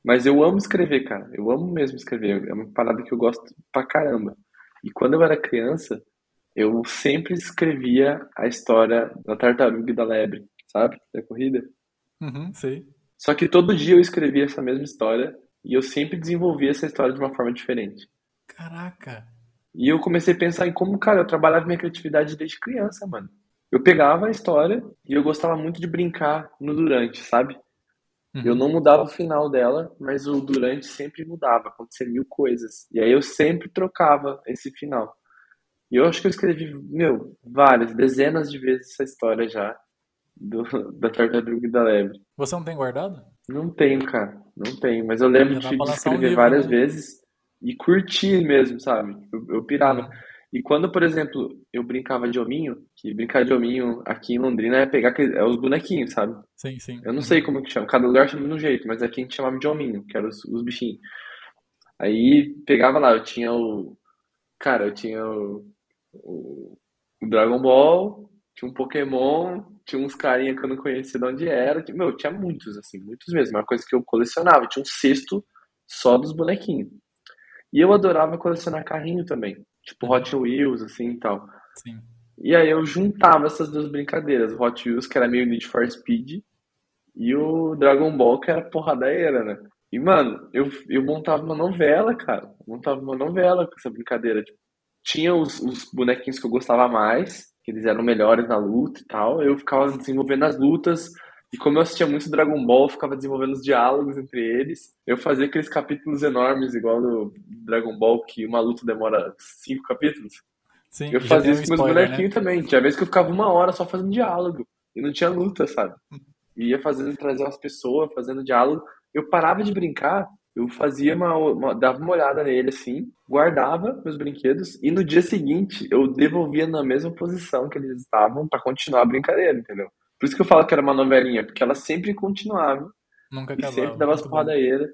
Mas eu amo escrever, cara. Eu amo mesmo escrever. É uma parada que eu gosto pra caramba. E quando eu era criança, eu sempre escrevia a história da tartaruga e da lebre, sabe? Da corrida. Uhum, sei. Só que todo dia eu escrevia essa mesma história e eu sempre desenvolvi essa história de uma forma diferente. Caraca! E eu comecei a pensar em como, cara, eu trabalhava minha criatividade desde criança, mano. Eu pegava a história e eu gostava muito de brincar no durante, sabe? Uhum. Eu não mudava o final dela, mas o durante sempre mudava, acontecia mil coisas. E aí eu sempre trocava esse final. E eu acho que eu escrevi, meu, várias, dezenas de vezes essa história já do, *laughs* da tartaruga e da lebre. Você não tem guardado? Não tenho, cara. Não tenho. Mas eu lembro de escrever um várias né? vezes e curtir mesmo, sabe? Eu, eu pirava. Uhum. E quando, por exemplo, eu brincava de hominho, que brincar de hominho aqui em Londrina é pegar é os bonequinhos, sabe? Sim, sim. Eu não sei como que chama, cada lugar chama de um jeito, mas aqui a gente chamava de hominho, que eram os, os bichinhos. Aí pegava lá, eu tinha o. Cara, eu tinha o, o, o Dragon Ball, tinha um Pokémon, tinha uns carinha que eu não conhecia de onde era. que- Meu, tinha muitos, assim, muitos mesmo. Uma coisa que eu colecionava. Tinha um cesto só dos bonequinhos. E eu adorava colecionar carrinho também. Tipo Hot Wheels, assim e tal. Sim. E aí eu juntava essas duas brincadeiras. O Hot Wheels, que era meio Need for Speed, e o Dragon Ball, que era porradaeira, né? E, mano, eu, eu montava uma novela, cara. Eu montava uma novela com essa brincadeira. Tipo, tinha os, os bonequinhos que eu gostava mais, que eles eram melhores na luta e tal. Eu ficava desenvolvendo as lutas. E como eu assistia muito Dragon Ball, eu ficava desenvolvendo os diálogos entre eles. Eu fazia aqueles capítulos enormes, igual no Dragon Ball, que uma luta demora cinco capítulos. Sim, Eu fazia um isso com meus né? bonequinhos também. Tinha vez que eu ficava uma hora só fazendo diálogo. E não tinha luta, sabe? E ia fazendo, trazer umas pessoas, fazendo diálogo. Eu parava de brincar, eu fazia uma, uma- dava uma olhada nele assim, guardava meus brinquedos e no dia seguinte eu devolvia na mesma posição que eles estavam pra continuar a brincadeira, entendeu? Por isso que eu falo que era uma novelinha, porque ela sempre continuava Nunca e sempre acabava. dava as porradeiras.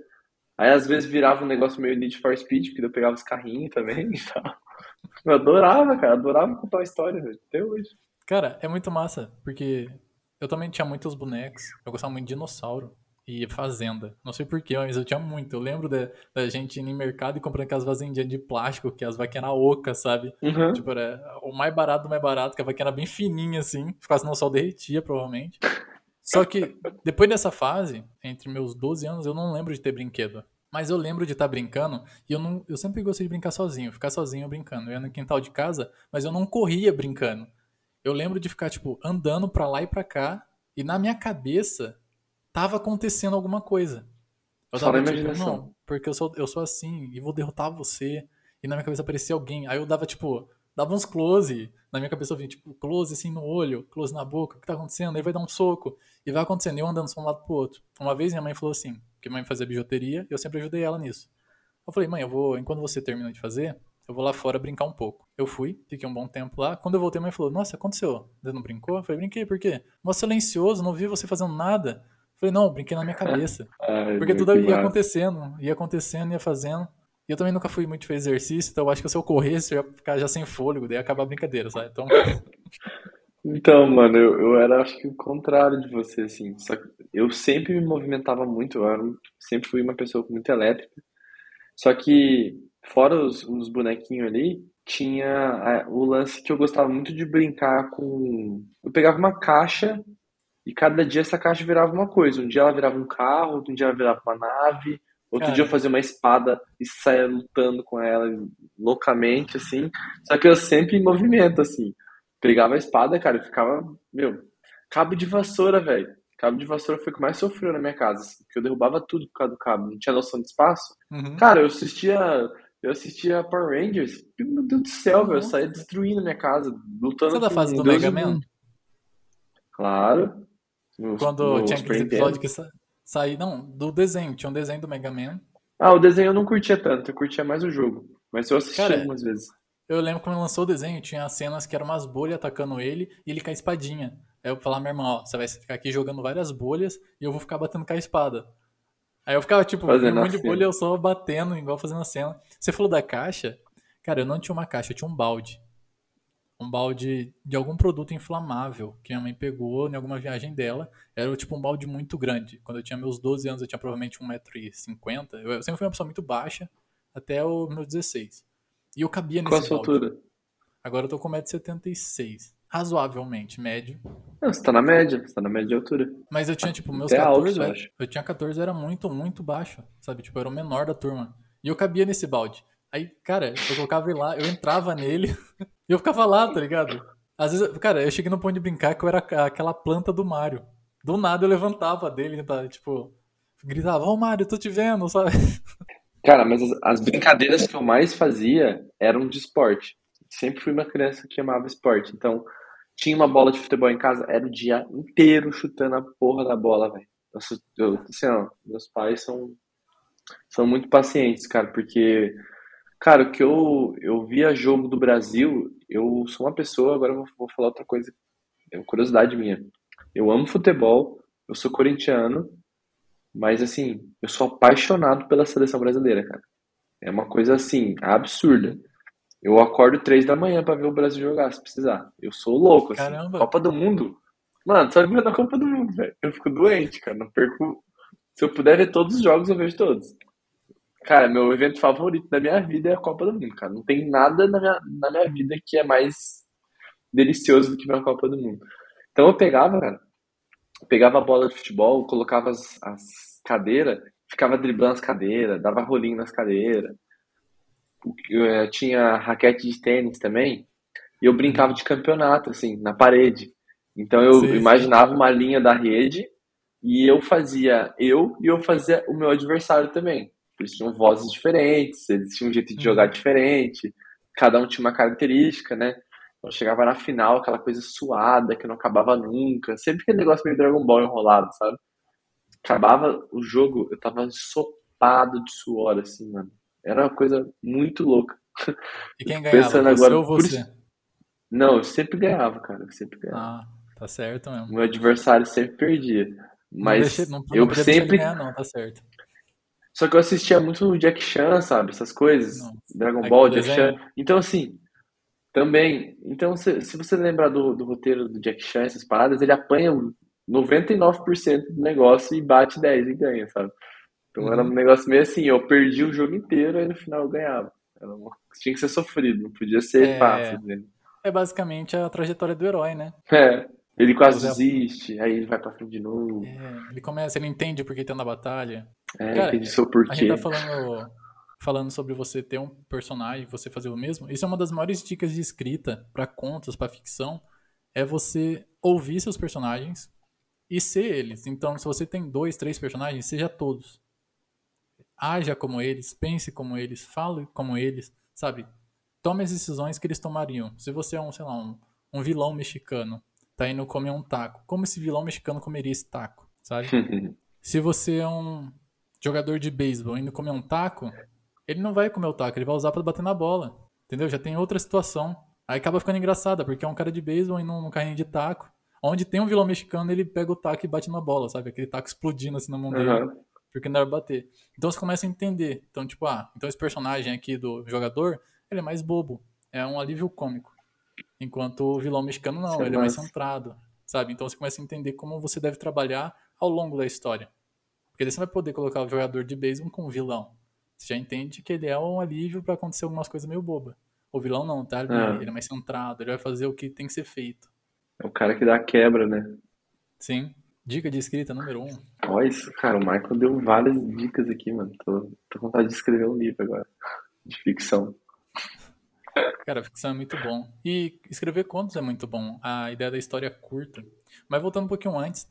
Aí às vezes virava um negócio meio Need for Speed, porque eu pegava os carrinhos também *laughs* e tal. Eu adorava, cara, adorava contar uma história, velho, até hoje. Cara, é muito massa, porque eu também tinha muitos bonecos. Eu gostava muito de dinossauro e fazenda. Não sei porquê, mas eu tinha muito. Eu lembro da, da gente indo em mercado e comprando aquelas fazendinhas de plástico, que as vaquinhas eram ocas, sabe? Uhum. Tipo, era o mais barato do mais barato, que a vaquinha era bem fininha assim. Ficasse no sol derretia, provavelmente. Só que depois dessa fase, entre meus 12 anos, eu não lembro de ter brinquedo. Mas eu lembro de estar brincando e eu, não, eu sempre gostei de brincar sozinho, ficar sozinho brincando. Eu ia no quintal de casa, mas eu não corria brincando. Eu lembro de ficar, tipo, andando pra lá e pra cá e na minha cabeça tava acontecendo alguma coisa. Eu Só tava tipo, não, porque eu sou, eu sou assim e vou derrotar você. E na minha cabeça aparecia alguém. Aí eu dava, tipo, dava uns close. Na minha cabeça eu vinha, tipo, close assim no olho, close na boca. O que tá acontecendo? Aí vai dar um soco. E vai acontecendo. Eu andando de um lado pro outro. Uma vez minha mãe falou assim, que minha mãe fazia bijuteria e eu sempre ajudei ela nisso. Eu falei, mãe, eu vou, enquanto você termina de fazer, eu vou lá fora brincar um pouco. Eu fui, fiquei um bom tempo lá. Quando eu voltei, a mãe falou, nossa, aconteceu? Você não brincou? Eu falei, brinquei, por quê? Mó silencioso, não vi você fazendo nada. Falei, não, brinquei na minha cabeça. *laughs* Ai, Porque tudo ia massa. acontecendo, ia acontecendo, ia fazendo. E eu também nunca fui muito fazer exercício, então eu acho que se eu corresse, eu ia ficar já sem fôlego, daí ia acabar a brincadeira, sabe? Então, *laughs* Então, mano, eu, eu era acho que o contrário de você, assim. Só que eu sempre me movimentava muito, eu era, sempre fui uma pessoa muito elétrica. Só que, fora os, os bonequinhos ali, tinha a- o lance que eu gostava muito de brincar com. Eu pegava uma caixa e cada dia essa caixa virava uma coisa. Um dia ela virava um carro, outro dia ela virava uma nave, outro dia eu Cara. fazia uma espada e saía lutando com ela loucamente, assim. Só que eu sempre em movimento, assim. Pegava a espada, cara, e ficava, meu, cabo de vassoura, velho. Cabo de vassoura foi o que mais sofreu na minha casa, assim, porque eu derrubava tudo por causa do cabo, não tinha noção de espaço. uhum. Cara, eu assistia, eu assistia Power Rangers, meu Deus do céu, velho, eu saía destruindo a minha casa, lutando Você é da fase do Deus Mega Man? mundo. Claro. No, Quando no tinha Nintendo. episódios que sa não, do desenho, tinha um desenho do Mega Man. Ah, o desenho eu não curtia tanto, eu curtia mais o jogo. Mas eu assisti Cara, algumas vezes. Eu lembro quando lançou o desenho, tinha cenas que eram umas bolhas atacando ele e ele com a espadinha. Aí eu falava, meu irmão, ó, você vai ficar aqui jogando várias bolhas e eu vou ficar batendo com a espada. Aí eu ficava, tipo, Fazendo um monte de bolha eu só batendo, igual fazendo a cena. Você falou da caixa? Cara, eu não tinha uma caixa, eu tinha um balde. Um balde de algum produto inflamável que minha mãe pegou em alguma viagem dela. Era tipo um balde muito grande. Quando eu tinha meus 12 anos, eu tinha provavelmente 1,50m. Eu sempre fui uma pessoa muito baixa, até os meus 16. E eu cabia Qual a nesse sua balde. altura? Agora eu tô com 1,76m. Razoavelmente, médio. Não, você tá na média, você tá na média de altura. Mas eu tinha, tipo, meus Até alto, 14, eu eu, eu tinha 14, eu era muito, muito baixo, sabe? Tipo, eu era o menor da turma. E eu cabia nesse balde. Aí, cara, eu colocava ele lá, eu entrava nele *laughs* e eu ficava lá, tá ligado? Às vezes, cara, eu cheguei no ponto de brincar que eu era aquela planta do Mario. Do nada eu levantava dele, tá? Tipo, gritava, ó, Mario, tô te vendo, sabe? Cara, mas as, as brincadeiras que eu mais fazia eram de esporte. Sempre fui uma criança que amava esporte. Então, tinha uma bola de futebol em casa, era o dia inteiro chutando a porra da bola, velho. Assim, ó, meus pais são, são muito pacientes, cara, porque Cara, o que eu, eu via jogo do Brasil, eu sou uma pessoa, agora eu vou, vou falar outra coisa, é uma curiosidade minha. Eu amo futebol, eu sou corintiano, mas assim, eu sou apaixonado pela seleção brasileira, cara. É uma coisa assim, absurda. Eu acordo três da manhã pra ver o Brasil jogar, se precisar. Eu sou louco, assim. Caramba. Copa do Mundo. Mano, só vendo a Copa do Mundo, velho. Eu fico doente, cara. Não perco. Se eu puder ver todos os jogos, eu vejo todos. Cara, meu evento favorito da minha vida é a Copa do Mundo, cara. Não tem nada na minha, na minha vida que é mais delicioso do que a Copa do Mundo. Então eu pegava, cara, eu pegava a bola de futebol, colocava as, as cadeiras, ficava driblando as cadeiras, dava rolinho nas cadeiras. Eu, eh, tinha raquete de tênis também, e eu brincava de campeonato, assim, na parede. Então eu Sim, sim. imaginava uma linha da rede e eu fazia eu e eu fazia o meu adversário também. Eles tinham vozes diferentes, eles tinham um jeito de jogar Uhum. diferente, cada um tinha uma característica, né? Então chegava na final, aquela coisa suada que não acabava nunca, sempre aquele negócio meio Dragon Ball enrolado, sabe? Acabava o jogo, eu tava ensopado de suor, assim, mano. Era uma coisa muito louca. E quem *laughs* ganhava? pensando Você agora, ou você? Não, eu sempre ganhava, cara, eu sempre ganhava. Ah, tá certo mesmo. meu adversário sempre perdia. Não, Mas não, não eu ele sempre. ganhar, não, tá certo. Só que eu assistia muito Jack Chan, sabe? Essas coisas. Não. Dragon Ball, Jack Chan. Então, assim, também. Então, se, se você lembrar do, do roteiro do Jack Chan, essas paradas, ele apanha 99% do negócio e bate 10 e ganha, sabe? Então era um Uhum. negócio meio assim, eu perdi o jogo inteiro e no final eu ganhava. Era uma- Tinha que ser sofrido, não podia ser fácil. É, Né? é basicamente a trajetória do herói, né? É, ele quase desiste, aí ele vai pra frente de novo. é, ele começa, ele entende por que tá na batalha. É, Cara, entende seu a gente porquê. tá falando, falando sobre você ter um personagem, você fazer o mesmo. Isso é uma das maiores dicas de escrita pra contos, pra ficção, é você ouvir seus personagens e ser eles. Então, se você tem dois, três personagens, seja todos. Haja como eles, pense como eles, fale como eles, sabe? Tome as decisões que eles tomariam. Se você é um, sei lá, um, um vilão mexicano, tá indo comer um taco, como esse vilão mexicano comeria esse taco, sabe? Se você é um jogador de beisebol indo comer um taco, ele não vai comer o taco, ele vai usar pra bater na bola. Entendeu? Já tem outra situação. Aí acaba ficando engraçada, porque é um cara de beisebol indo num carrinho de taco. Onde tem um vilão mexicano, ele pega o taco e bate na bola, sabe? Aquele taco explodindo assim na mão dele, Aham. porque não era bater. Então você começa a entender. Então, tipo, ah, então esse personagem aqui do jogador, ele é mais bobo. É um alívio cômico. Enquanto o vilão mexicano não, é ele é mais centrado, sabe? Então você começa a entender como você deve trabalhar ao longo da história. Porque daí você vai poder colocar o jogador de beisebol com o vilão. Você já entende que ele é um alívio pra acontecer algumas coisas meio boba. O vilão não, tá ali, Ah, ele é mais centrado, ele vai fazer o que tem que ser feito. é o cara que dá a quebra, né? Sim. Dica de escrita número um. Olha isso, cara, o Michael deu várias dicas aqui, mano. Tô, tô com vontade de escrever um livro agora, de ficção. Cara, ficção é muito bom. E escrever contos é muito bom. A ideia da história é curta. Mas voltando um pouquinho antes,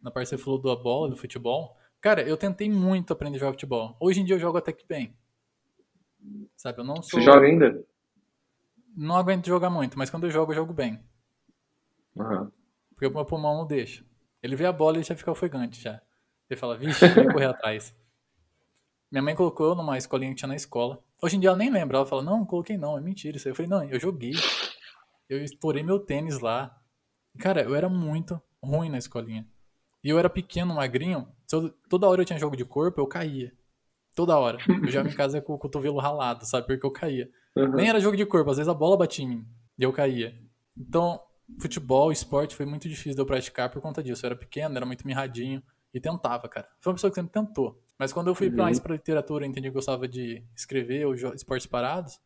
na parte que você falou da bola, do futebol. Cara, eu tentei muito aprender a jogar futebol. Hoje em dia eu jogo até que bem. Sabe, eu não Você sou. joga ainda? Não aguento jogar muito, mas quando eu jogo, eu jogo bem. Aham. Porque o meu pulmão não deixa. Ele vê a bola e já fica ofegante já. Ele fala, vixe, vai correr atrás. Minha mãe colocou eu numa escolinha que tinha na escola. Hoje em dia ela nem lembra. Ela fala, não, coloquei não, é mentira isso aí. Eu falei, não, eu joguei. Eu estourei meu tênis lá. Cara, eu era muito ruim na escolinha. E eu era pequeno, magrinho. Eu- toda hora eu tinha jogo de corpo, eu caía. Toda hora. Eu já em casa com o cotovelo ralado, sabe? Porque eu caía. Aham. Nem era jogo de corpo, às vezes a bola batia em mim e eu caía. Então, futebol, esporte foi muito difícil de eu praticar por conta disso. Eu era pequeno, era muito mirradinho e tentava, cara. Foi uma pessoa que sempre tentou. Mas quando eu fui pra mais Uhum. pra literatura, entendi que eu gostava de escrever ou esportes parados,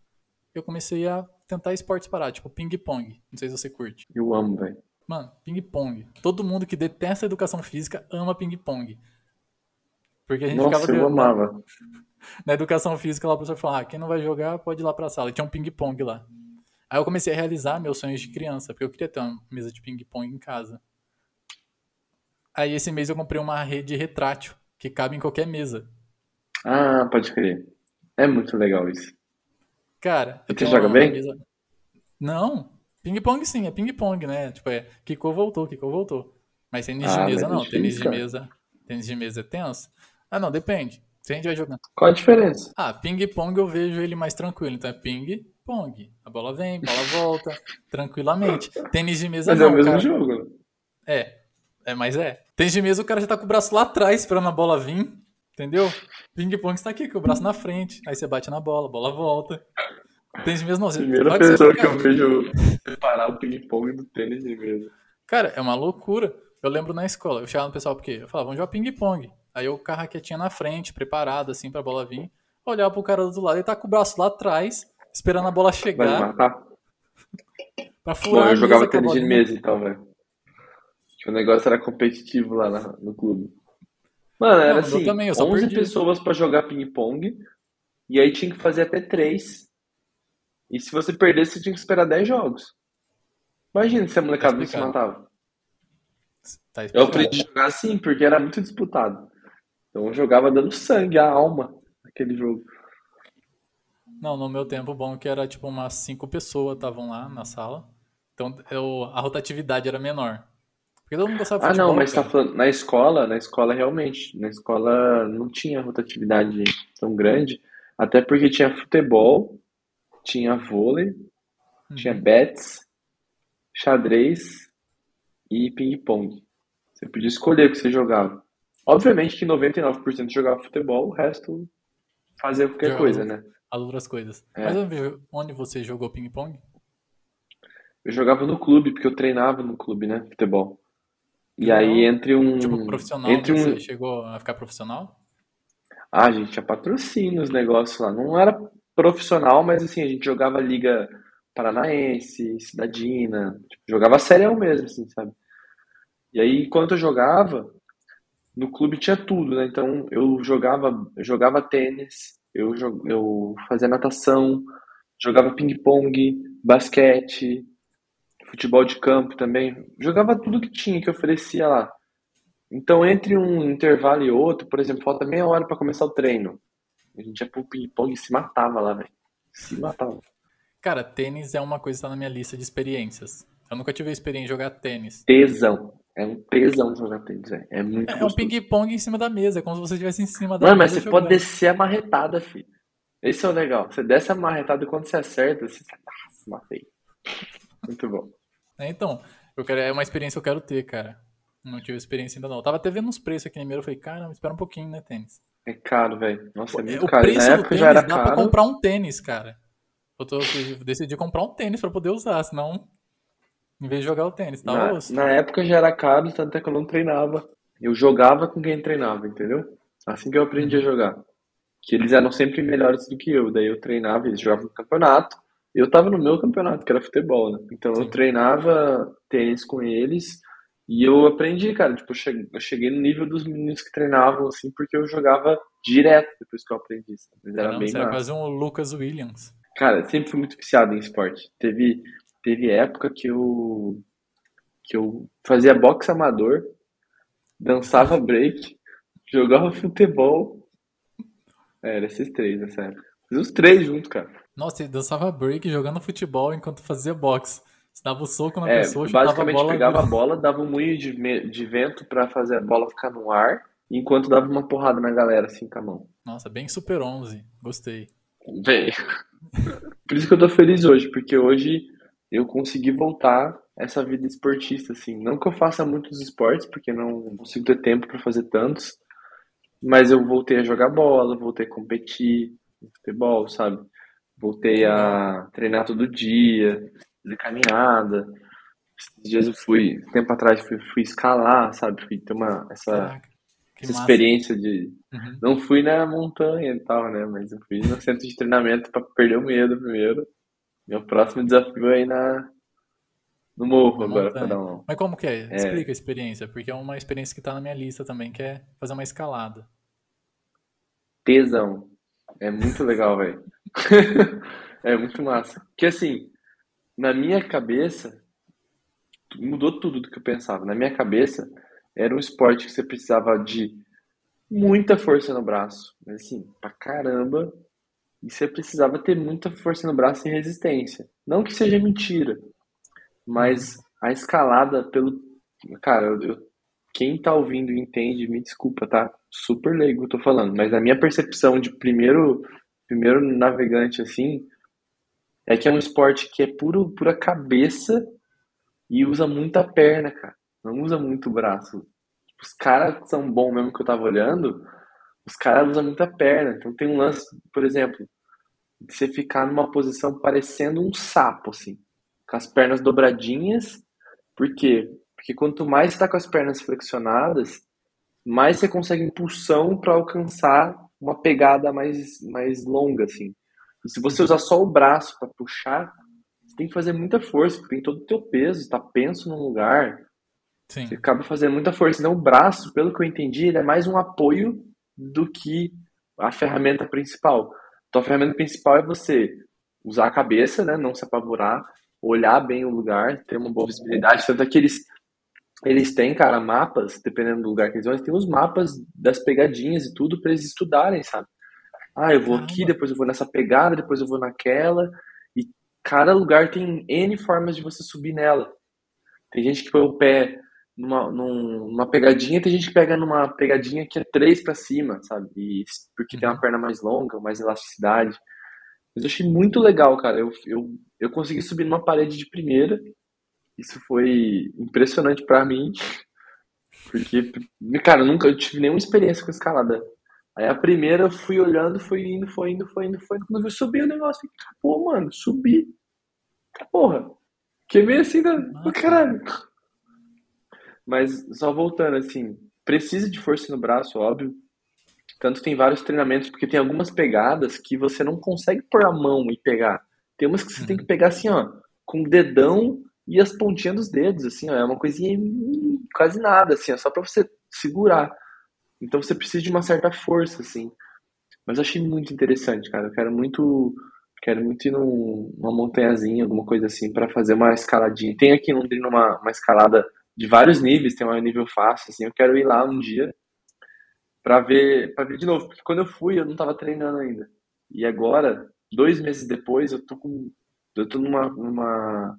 eu comecei a tentar esportes parados, tipo ping-pong. Não sei se você curte. Eu amo, velho. Mano, ping-pong. Todo mundo que detesta a educação física ama ping-pong. Porque a gente ficava Nossa, eu de- na, amava. *laughs* na educação física lá, o professor falava, ah, quem não vai jogar pode ir lá pra sala. E tinha um ping-pong lá. Aí eu comecei a realizar meus sonhos de criança, porque eu queria ter uma mesa de ping-pong em casa. Aí esse mês eu comprei uma rede retrátil, que cabe em qualquer mesa. Ah, pode crer. É muito legal isso. Cara, E você joga bem? mesa... Não, ping-pong sim, é ping-pong, né? Tipo, é, quicou, voltou, quicou, voltou. Mas tênis de Ah, mesa mas é não, tênis difícil, de mesa... Tênis de mesa é tenso? Ah, não, depende. Se a gente vai jogando. Qual a diferença? Ah, ping-pong eu vejo ele mais tranquilo. Então é ping-pong. A bola vem, a bola volta, *laughs* tranquilamente. Tênis de mesa Mas não, é o mesmo cara. jogo. É, é, mas é. Tênis de mesa o cara já tá com o braço lá atrás esperando a bola vir, entendeu? Ping-pong você tá aqui com o braço na frente, aí você bate na bola, a bola volta. Tênis de mesa não, você Primeira pessoa que eu vejo separar o ping-pong do tênis de mesa. Cara, é uma loucura. Eu lembro na escola, eu chegava no pessoal porque eu falava, vamos jogar ping-pong. Aí eu com a raquetinha na frente, preparado assim pra bola vir, olhava pro cara do lado, ele tá com o braço lá atrás, esperando a bola Vai chegar matar? pra Bom, furar a eu jogava tênis de mesa então, velho. O negócio era competitivo lá na- no clube. Mano, era Não, assim, também, eu só 11 perdi. pessoas pra jogar ping-pong, e aí tinha que fazer até 3. E se você perdesse, você tinha que esperar 10 jogos. Imagina se a molecada não se explicado. matava. Tá Eu aprendi a jogar assim, porque era muito disputado. Então eu jogava dando sangue, a alma, naquele jogo. Não, no meu tempo bom que era tipo umas cinco pessoas estavam lá na sala. Então eu, a rotatividade era menor. Porque todo mundo gostava de Ah, futebol, não, mas tá cara. falando, na escola, na escola realmente, na escola não tinha rotatividade tão grande, até porque tinha futebol, tinha vôlei, tinha Uhum. bets, xadrez e ping-pong. Você podia escolher o que você jogava. Obviamente que 99% jogava futebol, o resto fazia qualquer Jogava coisa, né? As outras coisas. É. Mas eu vi onde você jogou ping-pong? Eu jogava no clube, porque eu treinava no clube, né? Futebol. E aí entre um. Tipo, profissional, Entre um. você chegou a ficar profissional? Ah, a gente tinha patrocínio os negócios lá. Não era profissional, mas assim, a gente jogava Liga Paranaense, Cidadina, tipo, jogava serião mesmo, assim, sabe? E aí, enquanto eu jogava, no clube tinha tudo, né? Então eu jogava, eu jogava tênis, eu, eu fazia natação, jogava ping-pong, basquete, futebol de campo também. Jogava tudo que tinha, que oferecia lá. Então, entre um intervalo e outro, por exemplo, falta meia hora para começar o treino. A gente ia pro ping-pong e se matava lá, velho. Se matava. Cara, tênis é uma coisa que tá na minha lista de experiências. Eu nunca tive a experiência de jogar tênis. Tesão. É um tesão jogar tênis, velho. É muito É um gostoso. ping-pong em cima da mesa, é como se você estivesse em cima da Mano, mas mesa você pode jogando. descer a marretada, filho. Esse é o legal. Você desce a marretada e quando você acerta, você fala, nossa, matei. Muito bom. É, então, eu quero, é uma experiência que eu quero ter, cara. Não tive experiência ainda não. Eu tava até vendo uns preços aqui em Limeira, eu falei, cara, espera um pouquinho, né, tênis. É caro, velho. Nossa, é muito o caro. Preço na época tênis já era dá pra caro. comprar um tênis, cara. Eu, tô, eu decidi comprar um tênis pra poder usar, senão, em vez de jogar o tênis, tá Na, osso. na época já era caro, tanto é que eu não treinava. Eu jogava com quem treinava, entendeu? Assim que eu aprendi a jogar. Que eles eram sempre melhores do que eu. Daí eu treinava, eles jogavam no campeonato. Eu tava no meu campeonato, que era futebol, né? Então eu treinava tênis com eles e eu aprendi, cara. Tipo, eu cheguei, no nível dos meninos que treinavam, assim, porque eu jogava direto depois que eu aprendi. Mas era Caramba, bem você era quase um Lucas Williams. Cara, sempre fui muito viciado em esporte. Teve, teve época que eu, que eu fazia boxe amador, dançava *laughs* break, jogava futebol. É, era esses três nessa época. Fiz os três juntos, cara. Nossa, ele dançava break jogando futebol enquanto fazia boxe. Você dava o soco na É, pessoa, chutava a basicamente bola. pegava a bola, dava um moinho de, de vento pra fazer a bola ficar no ar, enquanto dava uma porrada na galera assim com a mão. Nossa, bem Super 11. Gostei. Bem, *laughs* por isso que eu tô feliz hoje, porque hoje eu consegui voltar essa vida esportista, assim. Não que eu faça muitos esportes, porque não consigo ter tempo pra fazer tantos, mas eu voltei a jogar bola, voltei a competir futebol, sabe? Voltei a treinar todo dia, fazer caminhada. Esses dias eu fui, tempo atrás, fui, fui escalar, sabe? Fui ter uma, essa, essa experiência de, Uhum. não fui na montanha e tal, né? Mas eu fui no centro de treinamento pra perder o medo primeiro. Meu próximo desafio é ir na, no morro Na agora pra montanha. dar um. Mas como que é? Explica a experiência, porque é uma experiência que tá na minha lista também, que é fazer uma escalada. Tesão. É muito legal, velho. É muito massa. Porque assim, na minha cabeça, mudou tudo do que eu pensava. Na minha cabeça, era um esporte que você precisava de muita força no braço. Mas assim, pra caramba. E você precisava ter muita força no braço e resistência. Não que seja mentira, mas a escalada pelo. Cara, eu, eu quem tá ouvindo e entende, me desculpa, tá? Super leigo eu tô falando, mas a minha percepção de primeiro, primeiro navegante assim, é que é um esporte que é puro, pura cabeça e usa muita perna, cara. Não usa muito braço. Os caras são bons mesmo que eu tava olhando, os caras usam muita perna. Então tem um lance, por exemplo, de você ficar numa posição parecendo um sapo, assim, com as pernas dobradinhas. Por quê? Porque quanto mais você tá com as pernas flexionadas, mais você consegue impulsão para alcançar uma pegada mais, mais longa, assim. E se você usar só o braço para puxar, você tem que fazer muita força, porque tem todo o teu peso, está penso num lugar. Sim. Você acaba fazendo muita força. Então o braço, pelo que eu entendi, ele é mais um apoio do que a ferramenta principal. Então a ferramenta principal é você usar a cabeça, né, não se apavorar, olhar bem o lugar, ter uma boa visibilidade. Tanto que eles, têm, cara, mapas, dependendo do lugar que eles vão, eles têm os mapas das pegadinhas e tudo para eles estudarem, sabe? Ah, eu vou aqui, depois eu vou nessa pegada, depois eu vou naquela. E cada lugar tem N formas de você subir nela. Tem gente que põe o pé numa, numa pegadinha, tem gente que pega numa pegadinha que é três para cima, sabe? E, porque tem uma uhum. perna mais longa, mais elasticidade. Mas eu achei muito legal, cara. Eu, eu, eu consegui subir numa parede de primeira. Isso foi impressionante para mim. Porque, cara, eu nunca eu tive nenhuma experiência com escalada Aí a primeira eu fui olhando, fui indo, foi indo, foi indo, foi indo. Quando eu subi o negócio, pô, mano, subi. Porra. Que meio assim, da... Né? caralho. Mas só voltando, assim, precisa de força no braço, óbvio. Tanto tem vários treinamentos, porque tem algumas pegadas que você não consegue pôr a mão e pegar. Tem umas que você uhum. tem que pegar assim, ó, com o dedão e as pontinhas dos dedos, assim, ó, é uma coisinha quase nada, assim, ó, só pra você segurar. Então você precisa de uma certa força, assim. Mas eu achei muito interessante, cara. Eu quero muito. Quero muito ir num, numa montanhazinha, alguma coisa assim, para fazer uma escaladinha. Tem aqui em Londrina uma, uma escalada de vários níveis, tem um nível fácil, assim. Eu quero ir lá um dia para ver, para ver de novo. Porque quando eu fui, eu não tava treinando ainda. E agora, dois meses depois, eu tô com. Eu tô numa, numa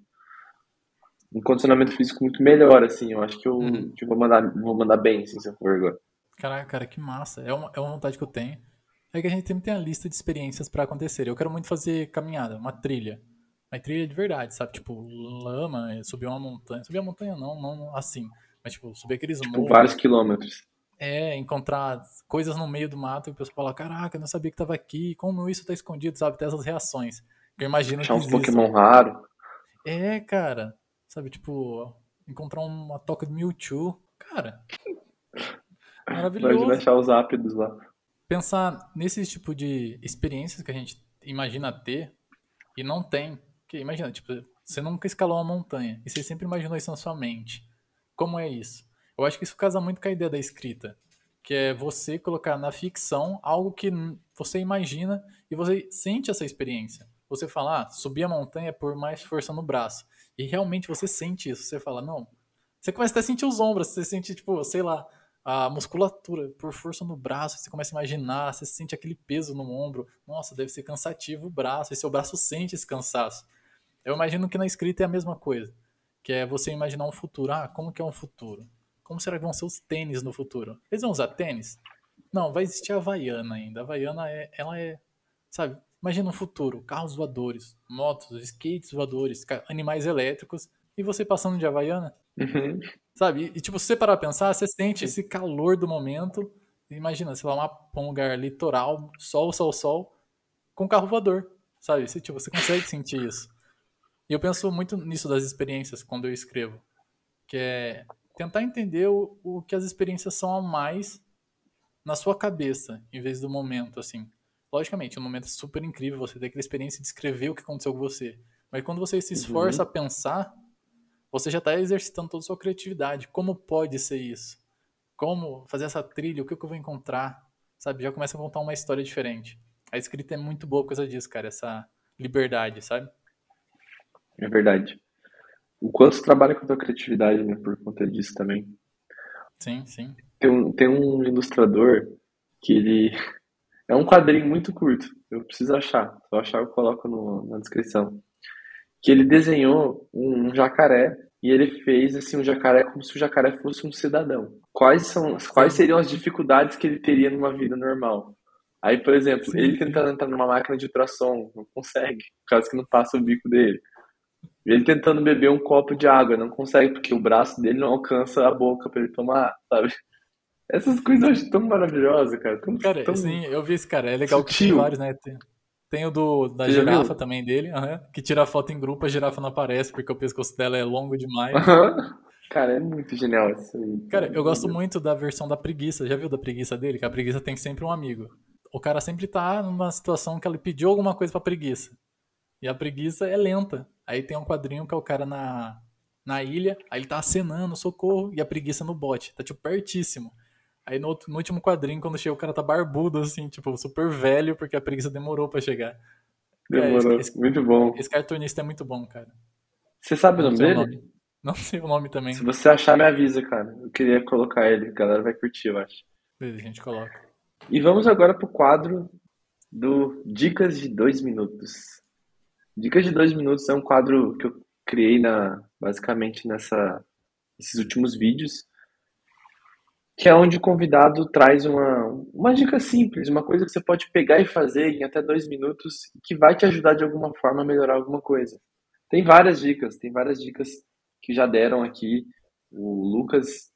um condicionamento físico muito melhor, assim. Eu acho que eu, uhum. que eu vou, mandar, vou mandar bem, assim, se eu for agora. Caraca, cara, que massa. É uma, é uma vontade que eu tenho. É que a gente sempre tem a lista de experiências para acontecer. Eu quero muito fazer caminhada, uma trilha. Uma trilha de verdade, sabe? Tipo, lama, é, subir uma montanha. Subir a montanha não, não assim. Mas, tipo, subir aqueles tipo, morros. vários quilômetros. É, encontrar coisas no meio do mato e o pessoal fala, caraca, eu não sabia que tava aqui, como isso tá escondido, sabe? Ter essas reações. Eu imagino Achar que. uns Pokémon raro. É, cara. Sabe, tipo, encontrar uma toca de Mewtwo. Cara, *laughs* Maravilhoso. Imagina achar os ápidos lá. Pensar nesse tipo de experiências que a gente imagina ter e não tem. Que imagina, tipo, você nunca escalou uma montanha e você sempre imaginou isso na sua mente. Como é isso? Eu acho que isso casa muito com a ideia da escrita, que é você colocar na ficção algo que você imagina e você sente essa experiência. Você fala, ah, subir a montanha por mais força no braço. E realmente você sente isso. Você fala, não. Você começa a sentir os ombros, você sente, tipo, sei lá, a musculatura, por força no braço, você começa a imaginar, você sente aquele peso no ombro. Nossa, deve ser cansativo o braço, e seu braço sente esse cansaço. Eu imagino que na escrita é a mesma coisa, que é você imaginar um futuro. Ah, como que é um futuro? Como será que vão ser os tênis no futuro? Eles vão usar tênis? Não, vai existir a Havaiana ainda. A Havaiana, é, ela é, sabe, imagina um futuro, carros voadores, motos, skates voadores, animais elétricos, e você passando de Havaiana? Uhum. Sabe? E, tipo, se você parar pra pensar, você sente esse calor do momento. Imagina, sei lá, uma, um lugar litoral, sol, sol, sol, com carro voador. Sabe? Você, tipo, você consegue sentir isso. E eu penso muito nisso das experiências quando eu escrevo. Que é tentar entender o, o que as experiências são a mais na sua cabeça, em vez do momento, assim. Logicamente, um momento é super incrível você ter aquela experiência de escrever o que aconteceu com você. Mas quando você se esforça uhum. a pensar, você já está exercitando toda a sua criatividade. Como pode ser isso? Como fazer essa trilha? O que, que eu vou encontrar? Sabe? Já começa a contar uma história diferente. A escrita é muito boa por causa disso, cara. Essa liberdade, sabe? É verdade. O quanto você trabalha com a tua criatividade, né? Por conta disso também. Sim, sim. Tem um, tem um ilustrador que ele. É um quadrinho muito curto. Eu preciso achar. Se eu achar, eu coloco no, na descrição que ele desenhou um jacaré e ele fez assim um jacaré como se o jacaré fosse um cidadão. quais são, quais seriam as dificuldades que ele teria numa vida normal. Aí, por exemplo, sim, ele tentando entrar numa máquina de ultrassom, não consegue, por causa que não passa o bico dele. Ele tentando beber um copo de água, não consegue, porque o braço dele não alcança a boca para ele tomar, sabe? Essas coisas eu acho tão maravilhosas, cara. Tão, cara, tão sim, eu vi esse cara. É legal sutil. que tem vários, né? Tem, tem o do, da Você girafa também dele, que tira a foto em grupo, a girafa não aparece porque o pescoço dela é longo demais. Cara, é muito genial isso aí. Cara, eu gosto muito da versão da preguiça. Já viu da preguiça dele? Que a preguiça tem sempre um amigo. O cara sempre tá numa situação que ele pediu alguma coisa pra preguiça. E a preguiça é lenta. Aí tem um quadrinho que é o cara na, na ilha, aí ele tá acenando, socorro, e a preguiça no bote. Tá, tipo, pertíssimo. Aí no, no, último quadrinho, quando chega, o cara tá barbudo, assim, tipo, super velho, porque a preguiça demorou para chegar. Demorou, é, esse, muito bom. Esse cartunista é muito bom, cara. Você sabe o nome dele? O nome. Não sei o nome também. Se você achar, me avisa, cara. Eu queria colocar ele, a galera vai curtir, eu acho. Beleza, a gente coloca. E vamos agora pro quadro do Dicas de Dois Minutos. Dicas de Dois Minutos é um quadro que eu criei na, basicamente nessa, nesses últimos vídeos que é onde o convidado traz uma, uma dica simples, uma coisa que você pode pegar e fazer em até dois minutos que vai te ajudar de alguma forma a melhorar alguma coisa. Tem várias dicas, tem várias dicas que já deram aqui. O Lucas,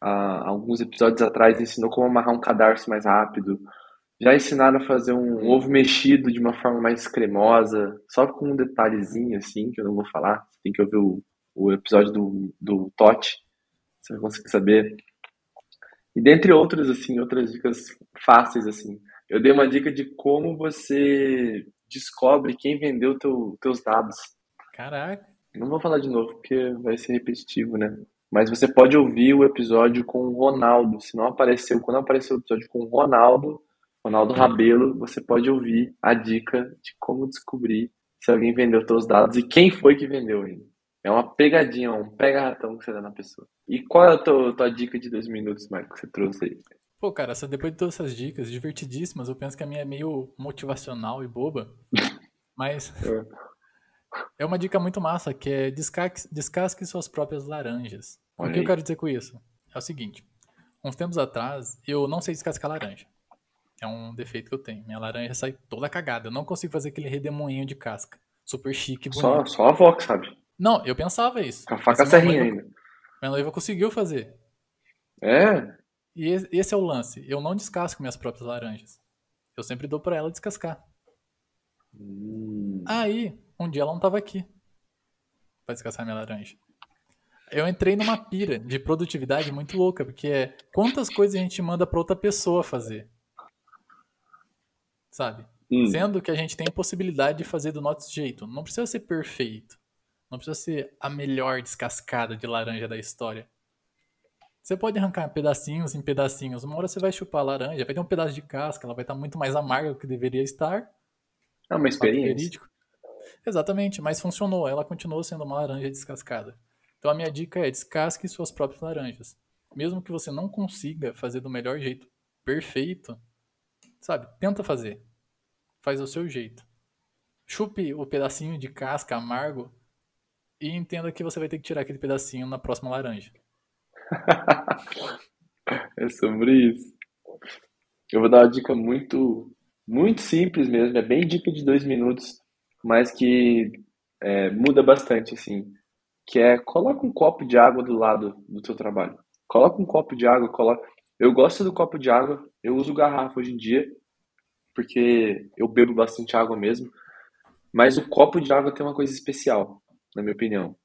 há alguns episódios atrás, ensinou como amarrar um cadarço mais rápido. Já ensinaram a fazer um ovo mexido de uma forma mais cremosa, só com um detalhezinho assim, que eu não vou falar. Tem que ouvir o, o episódio do, do Tote, você vai conseguir saber e dentre outras, assim, outras dicas fáceis, assim. Eu dei uma dica de como você descobre quem vendeu teu, teus dados. Caraca. Não vou falar de novo porque vai ser repetitivo, né? Mas você pode ouvir o episódio com o Ronaldo. Se não apareceu, quando apareceu o episódio com o Ronaldo, Ronaldo Rabelo, você pode ouvir a dica de como descobrir se alguém vendeu teus dados e quem foi que vendeu ainda. É uma pegadinha, um pega-ratão que você dá na pessoa. E qual é a tua, tua dica de dois minutos, Marco, que você trouxe aí? Pô, cara, depois de todas essas dicas divertidíssimas, eu penso que a minha é meio motivacional e boba. *laughs* Mas é. *laughs* é uma dica muito massa, que é descasque, descasque suas próprias laranjas. Olha o que aí. eu quero dizer com isso? É o seguinte, uns tempos atrás, eu não sei descascar laranja. É um defeito que eu tenho. Minha laranja sai toda cagada. Eu não consigo fazer aquele redemoinho de casca. Super chique bonito. Só, só a avó que sabe. Não, eu pensava isso. Com a faca serrinha ainda. Minha noiva conseguiu fazer. É? E esse é o lance. Eu não descasco minhas próprias laranjas. Eu sempre dou para ela descascar. Hum. Aí, um dia ela não tava aqui pra descascar minha laranja. Eu entrei numa pira de produtividade muito louca, porque é quantas coisas a gente manda pra outra pessoa fazer. Sabe? Hum. Sendo que a gente tem possibilidade de fazer do nosso jeito. Não precisa ser perfeito. Não precisa ser a melhor descascada de laranja da história. Você pode arrancar pedacinhos em pedacinhos. Uma hora você vai chupar a laranja, vai ter um pedaço de casca, ela vai estar muito mais amarga do que deveria estar. É uma experiência. Exatamente, mas funcionou. Ela continuou sendo uma laranja descascada. Então a minha dica é descasque suas próprias laranjas. Mesmo que você não consiga fazer do melhor jeito perfeito, sabe? Tenta fazer. Faz do seu jeito. Chupe o pedacinho de casca amargo e entenda que você vai ter que tirar aquele pedacinho na próxima laranja. *laughs* é sobre isso. Eu vou dar uma dica muito, muito simples mesmo, é bem dica de dois minutos, mas que é, muda bastante, assim. Que é, coloca um copo de água do lado do seu trabalho. Coloca um copo de água, coloca... Eu gosto do copo de água, eu uso garrafa hoje em dia, porque eu bebo bastante água mesmo. Mas o copo de água tem uma coisa especial na minha opinião.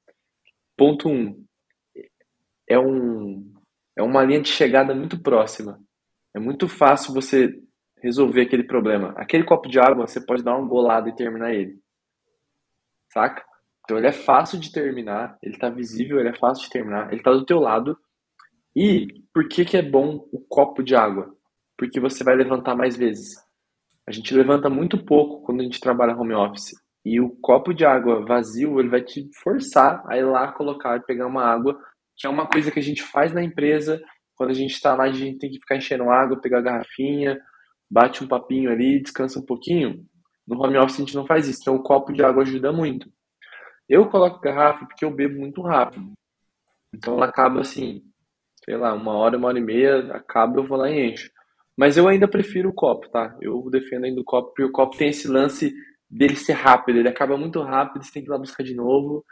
Ponto 1. Um, é, um, é uma linha de chegada muito próxima. É muito fácil você resolver aquele problema. Aquele copo de água, você pode dar uma golada e terminar ele. Saca? Então ele é fácil de terminar, ele está visível, ele é fácil de terminar, ele está do teu lado. E por que, que é bom o copo de água? Porque você vai levantar mais vezes. A gente levanta muito pouco quando a gente trabalha home office. E o copo de água vazio, ele vai te forçar a ir lá colocar e pegar uma água, que é uma coisa que a gente faz na empresa. Quando a gente está lá, a gente tem que ficar enchendo água, pegar a garrafinha, bate um papinho ali, descansa um pouquinho. No home office a gente não faz isso, então o copo de água ajuda muito. Eu coloco garrafa porque eu bebo muito rápido. Então ela acaba assim, sei lá, uma hora, uma hora e meia, acaba, eu vou lá e encho. Mas eu ainda prefiro o copo, tá? Eu defendo ainda o copo, porque o copo tem esse lance dele ser rápido, ele acaba muito rápido, você tem que ir lá buscar de novo.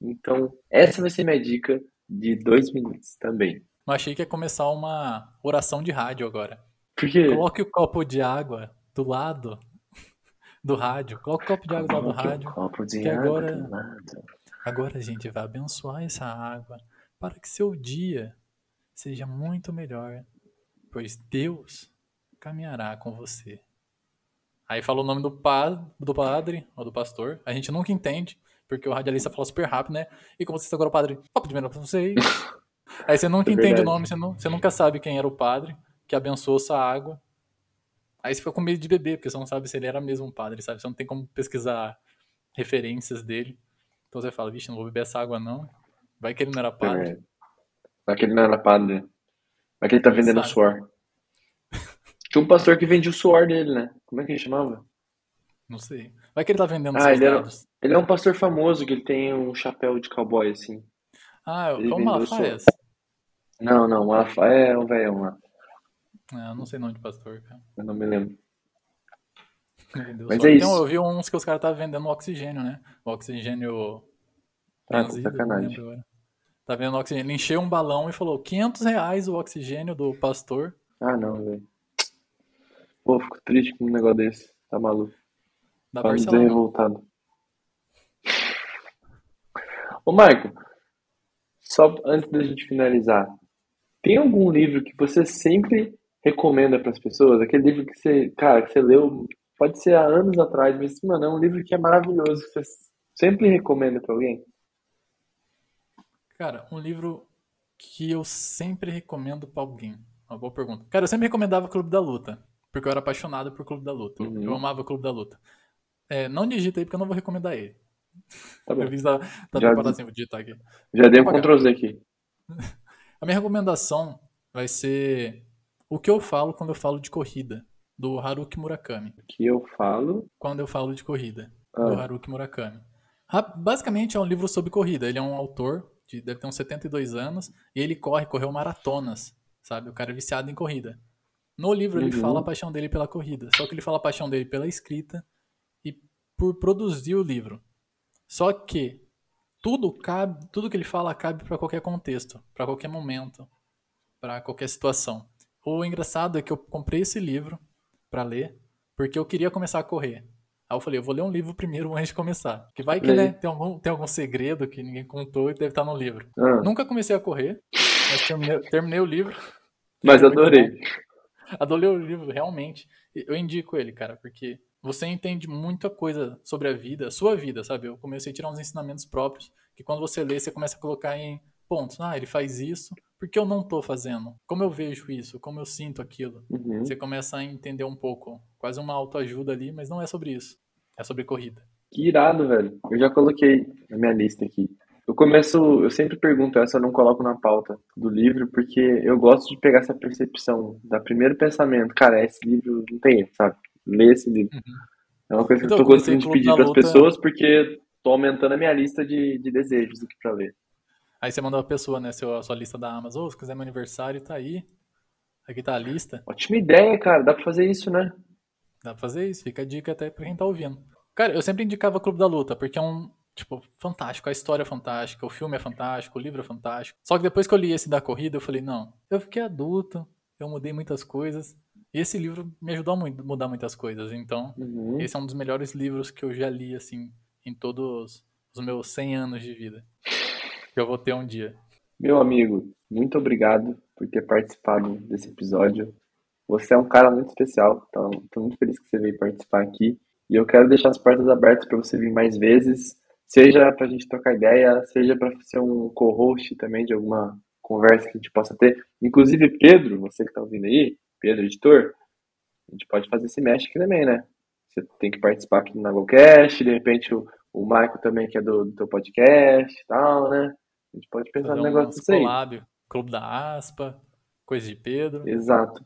Então, essa vai ser minha dica de dois minutos também. Eu achei que ia começar uma oração de rádio agora. Por quê? Coloque o copo de água do lado *laughs* do rádio. Coloque o copo de água do lado do rádio. copo de água agora- do lado. Agora a gente vai abençoar essa água para que seu dia seja muito melhor, pois Deus caminhará com você. Aí fala o nome do, pa, do padre ou do pastor. A gente nunca entende, porque o radialista fala super rápido, né? E como você agora o padre, de melhor pra vocês. *laughs* Aí você nunca É entende verdade. o nome, você, você nunca sabe quem era o padre que abençoou essa água. Aí você fica com medo de beber, porque você não sabe se ele era mesmo um padre, sabe? Você não tem como pesquisar referências dele. Então você fala, vixe, não vou beber essa água não. Vai que ele não era padre. É. Vai que ele não era padre. Vai que ele tá vendendo sabe? suor. Tinha um pastor que vendia o suor dele, né? Como é que ele chamava? Não sei. Vai que ele tá vendendo Ah, ele era- dados. Ele é um pastor famoso que ele tem um chapéu de cowboy, assim. Ah, ele é o Malafaia. Não, não, o Malafaia é um velhão lá. Ah, não sei o nome de pastor, cara. Eu não me lembro. Vendeu Mas é Então, isso. eu vi uns que os caras estavam vendendo oxigênio, né? O oxigênio Ah, benzido, não sacanagem. Tá vendo oxigênio? Ele encheu um balão e falou 500 reais o oxigênio do pastor. Ah, não, velho. Pô, fico triste com um negócio desse. Tá maluco. Da Pra dizer Barcelona. revoltado. Ô, Marco, só antes da gente finalizar, tem algum livro que você sempre recomenda para as pessoas? Aquele livro que você, cara, que você leu, pode ser há anos atrás, mas, mano, é um livro que é maravilhoso, que você sempre recomenda para alguém? Cara, um livro que eu sempre recomendo pra alguém. Uma boa pergunta. Cara, eu sempre recomendava Clube da Luta, porque eu era apaixonado por Clube da Luta. Uhum. Eu amava Clube da Luta. É, não digita aí, porque eu não vou recomendar ele. Tá bom. Eu vi da, da assim, vou digitar aqui. Já dei um. Ctrl Z aqui. *laughs* A minha recomendação vai ser O que eu falo quando eu falo de corrida, do Haruki Murakami. Que eu falo. Quando eu falo de corrida, do Ah, Haruki Murakami. Ra- Basicamente é um livro sobre corrida. Ele é um autor, de, deve ter uns 72 anos, e ele corre, correu maratonas, sabe? O cara é viciado em corrida. No livro ele Uhum. fala a paixão dele pela corrida, só que ele fala a paixão dele pela escrita e por produzir o livro. Só que tudo cabe, tudo que ele fala cabe para qualquer contexto, para qualquer momento, para qualquer situação. O engraçado é que eu comprei esse livro para ler porque eu queria começar a correr. Aí eu falei, eu vou ler um livro primeiro antes de começar. Que vai que né, tem, algum, tem algum segredo que ninguém contou e deve estar no livro. ah, Nunca comecei a correr, mas terminei, terminei o livro. mas adorei. *laughs* Adorei o livro, realmente. Eu indico ele, cara, porque você entende muita coisa sobre a vida, a sua vida, sabe? Eu comecei a tirar uns ensinamentos próprios, que quando você lê, você começa a colocar em pontos. Ah, ele faz isso, por que eu não tô fazendo? Como eu vejo isso? Como eu sinto aquilo? Uhum. Você começa a entender um pouco, quase uma autoajuda ali, mas não é sobre isso. É sobre corrida. Que irado, velho. Eu já coloquei na minha lista aqui. Eu começo, eu sempre pergunto essa, eu não coloco na pauta do livro, porque eu gosto de pegar essa percepção da primeiro pensamento. Cara, esse livro não tem, erro, sabe? Lê esse livro. É uma coisa que Então, eu eu tô comecei gostando de pedir para as pessoas, porque tô aumentando a minha lista de, de desejos aqui pra ler. Aí você manda uma pessoa, né, seu, a sua lista da Amazon, "Ô, se quiser meu aniversário, tá aí. Aqui tá a lista. Ótima ideia, cara. Dá pra fazer isso, né? Dá pra fazer isso, fica a dica até pra quem tá ouvindo. Cara, eu sempre indicava Clube da Luta, porque é um, tipo, fantástico. A história é fantástica, o filme é fantástico, o livro é fantástico. Só que depois que eu li esse da corrida, eu falei, não, eu fiquei adulto, eu mudei muitas coisas. E esse livro me ajudou a mudar muitas coisas. Então, Uhum. esse é um dos melhores livros que eu já li, assim, em todos os meus 100 anos de vida. Que eu vou ter um dia. Meu amigo, muito obrigado por ter participado desse episódio. Você é um cara muito especial, então estou muito feliz que você veio participar aqui. E eu quero deixar as portas abertas para você vir mais vezes, seja para a gente trocar ideia, seja para ser um co-host também de alguma conversa que a gente possa ter. Inclusive, Pedro, você que está ouvindo aí, Pedro, editor, a gente pode fazer esse mesh aqui também, né? Você tem que participar aqui do Nagocast, de repente o, o Marco também, que é do, do teu podcast e tal, né? A gente pode pensar no negócio uns disso aí. collab, Clube da Aspa, Coisa de Pedro. Exato.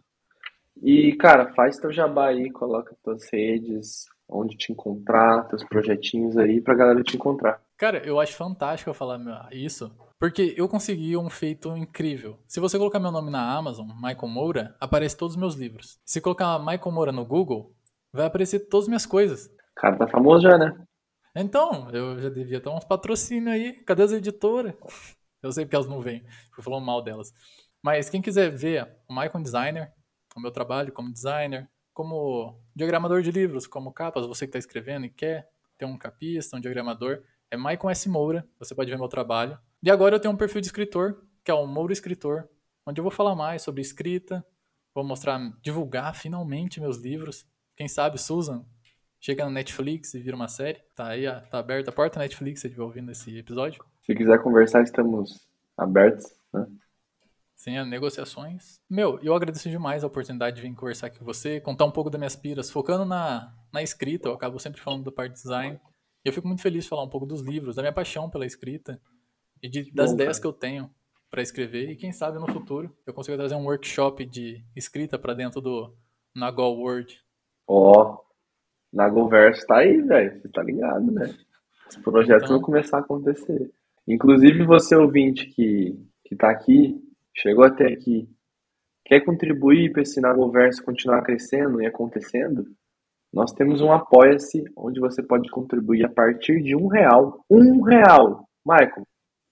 E, cara, faz teu jabá aí, coloca tuas redes, onde te encontrar, teus projetinhos aí pra galera te encontrar. Cara, eu acho fantástico eu falar isso, Porque eu consegui um feito incrível. Se você colocar meu nome na Amazon, Michael Moura, aparece todos os meus livros. Se colocar Michael Moura no Google, vai aparecer todas as minhas coisas. Cara, tá famoso já, né? Então, eu já devia ter uns patrocínios aí. Cadê as editoras? Eu sei porque elas não vêm. Fui falando mal delas. Mas quem quiser ver o Michael Designer, o meu trabalho como designer, como diagramador de livros, como capas, você que está escrevendo e quer ter um capista, um diagramador, é Michael S. Moura. Você pode ver meu trabalho. E agora eu tenho um perfil de escritor, que é o Moura Escritor, onde eu vou falar mais sobre escrita, vou mostrar, divulgar finalmente meus livros. Quem sabe Susan chega na Netflix e vira uma série. Tá aí, tá aberta a porta Netflix, se estiver ouvindo esse episódio. Se quiser conversar, estamos abertos, né? Sim, negociações. Meu, eu agradeço demais a oportunidade de vir conversar aqui com você, contar um pouco das minhas piras, focando na, na escrita, eu acabo sempre falando da parte de design. E eu fico muito feliz de falar um pouco dos livros, da minha paixão pela escrita e de, das Bom, ideias cara. que eu tenho para escrever. E quem sabe no futuro eu consigo trazer um workshop de escrita para dentro do Nagol Word. Ó, oh, Nagoverso tá aí, velho. Você tá ligado, né? Os projetos então... vão começar a acontecer. Inclusive, você ouvinte que, que tá aqui, chegou até aqui, quer contribuir para esse Nagoverso continuar crescendo e acontecendo? Nós temos um Apoia-se, onde você pode contribuir a partir de um real. Um real! Michael,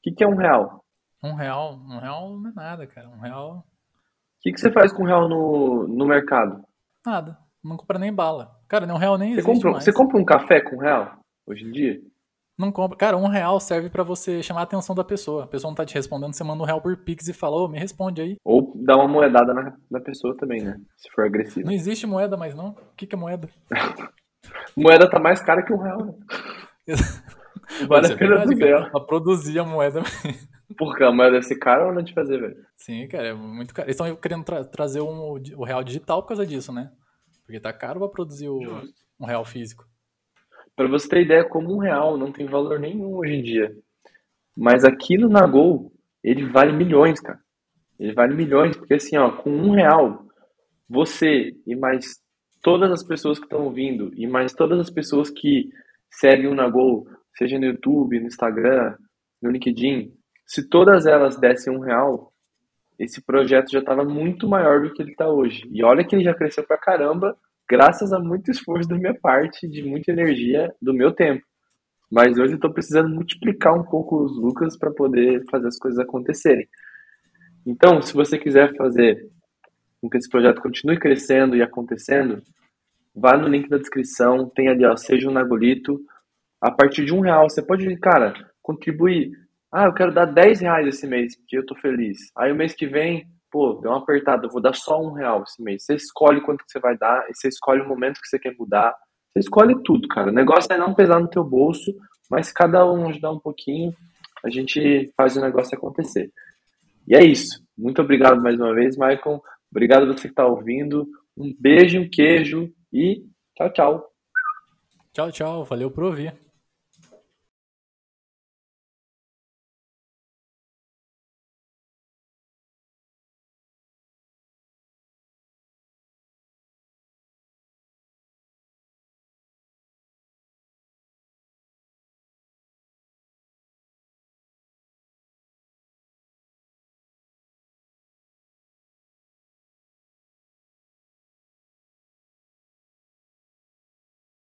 que, que é um real? Um real? Um real não é nada, cara. Um real. O que, que você faz com um real no, no mercado? Nada. Não compra nem bala. Cara, um real nem você existe. Compra, mais. Você compra um café com um real hoje em dia? Não compra. Cara, um real serve para você chamar a atenção da pessoa. A pessoa não tá te respondendo, você manda um real por Pix e fala, ô, me responde aí. Ou dá uma moedada na, na pessoa também, né? Se for agressivo. Não existe moeda mais, não. O que, que é moeda? *laughs* moeda tá mais cara que um real, né? *laughs* Vale a pena do céu. Pra produzir a moeda. *laughs* Porque a moeda deve ser cara ou não de fazer, velho? Sim, cara, é muito caro. Eles estão querendo tra trazer um, o real digital por causa disso, né? Porque tá caro pra produzir o, um real físico. Pra você ter ideia, como um real não tem valor nenhum hoje em dia. Mas aqui no Nagol, ele vale milhões, cara. Ele vale milhões, porque assim, ó, com um real, você e mais todas as pessoas que estão ouvindo, e mais todas as pessoas que seguem o Nagol, seja no YouTube, no Instagram, no LinkedIn, se todas elas dessem um real, esse projeto já estava muito maior do que ele está hoje. E olha que ele já cresceu pra caramba, graças a muito esforço da minha parte, de muita energia do meu tempo. Mas hoje eu estou precisando multiplicar um pouco os lucros para poder fazer as coisas acontecerem. Então, se você quiser fazer com que esse projeto continue crescendo e acontecendo, vá no link da descrição, tem ali, ó, seja um Nagolito, a partir de um real. Você pode, cara, contribuir. Ah, eu quero dar 10 reais esse mês, porque eu tô feliz. Aí o mês que vem, pô, deu uma apertada, eu vou dar só um real esse mês. Você escolhe quanto que você vai dar, você escolhe o momento que você quer mudar. Você escolhe tudo, cara. O negócio é não pesar no teu bolso, mas cada um ajudar um pouquinho, a gente faz o negócio acontecer. E é isso. Muito obrigado mais uma vez, Michael. Obrigado você que está ouvindo. Um beijo, um queijo e tchau, tchau. Tchau, tchau. Valeu por ouvir.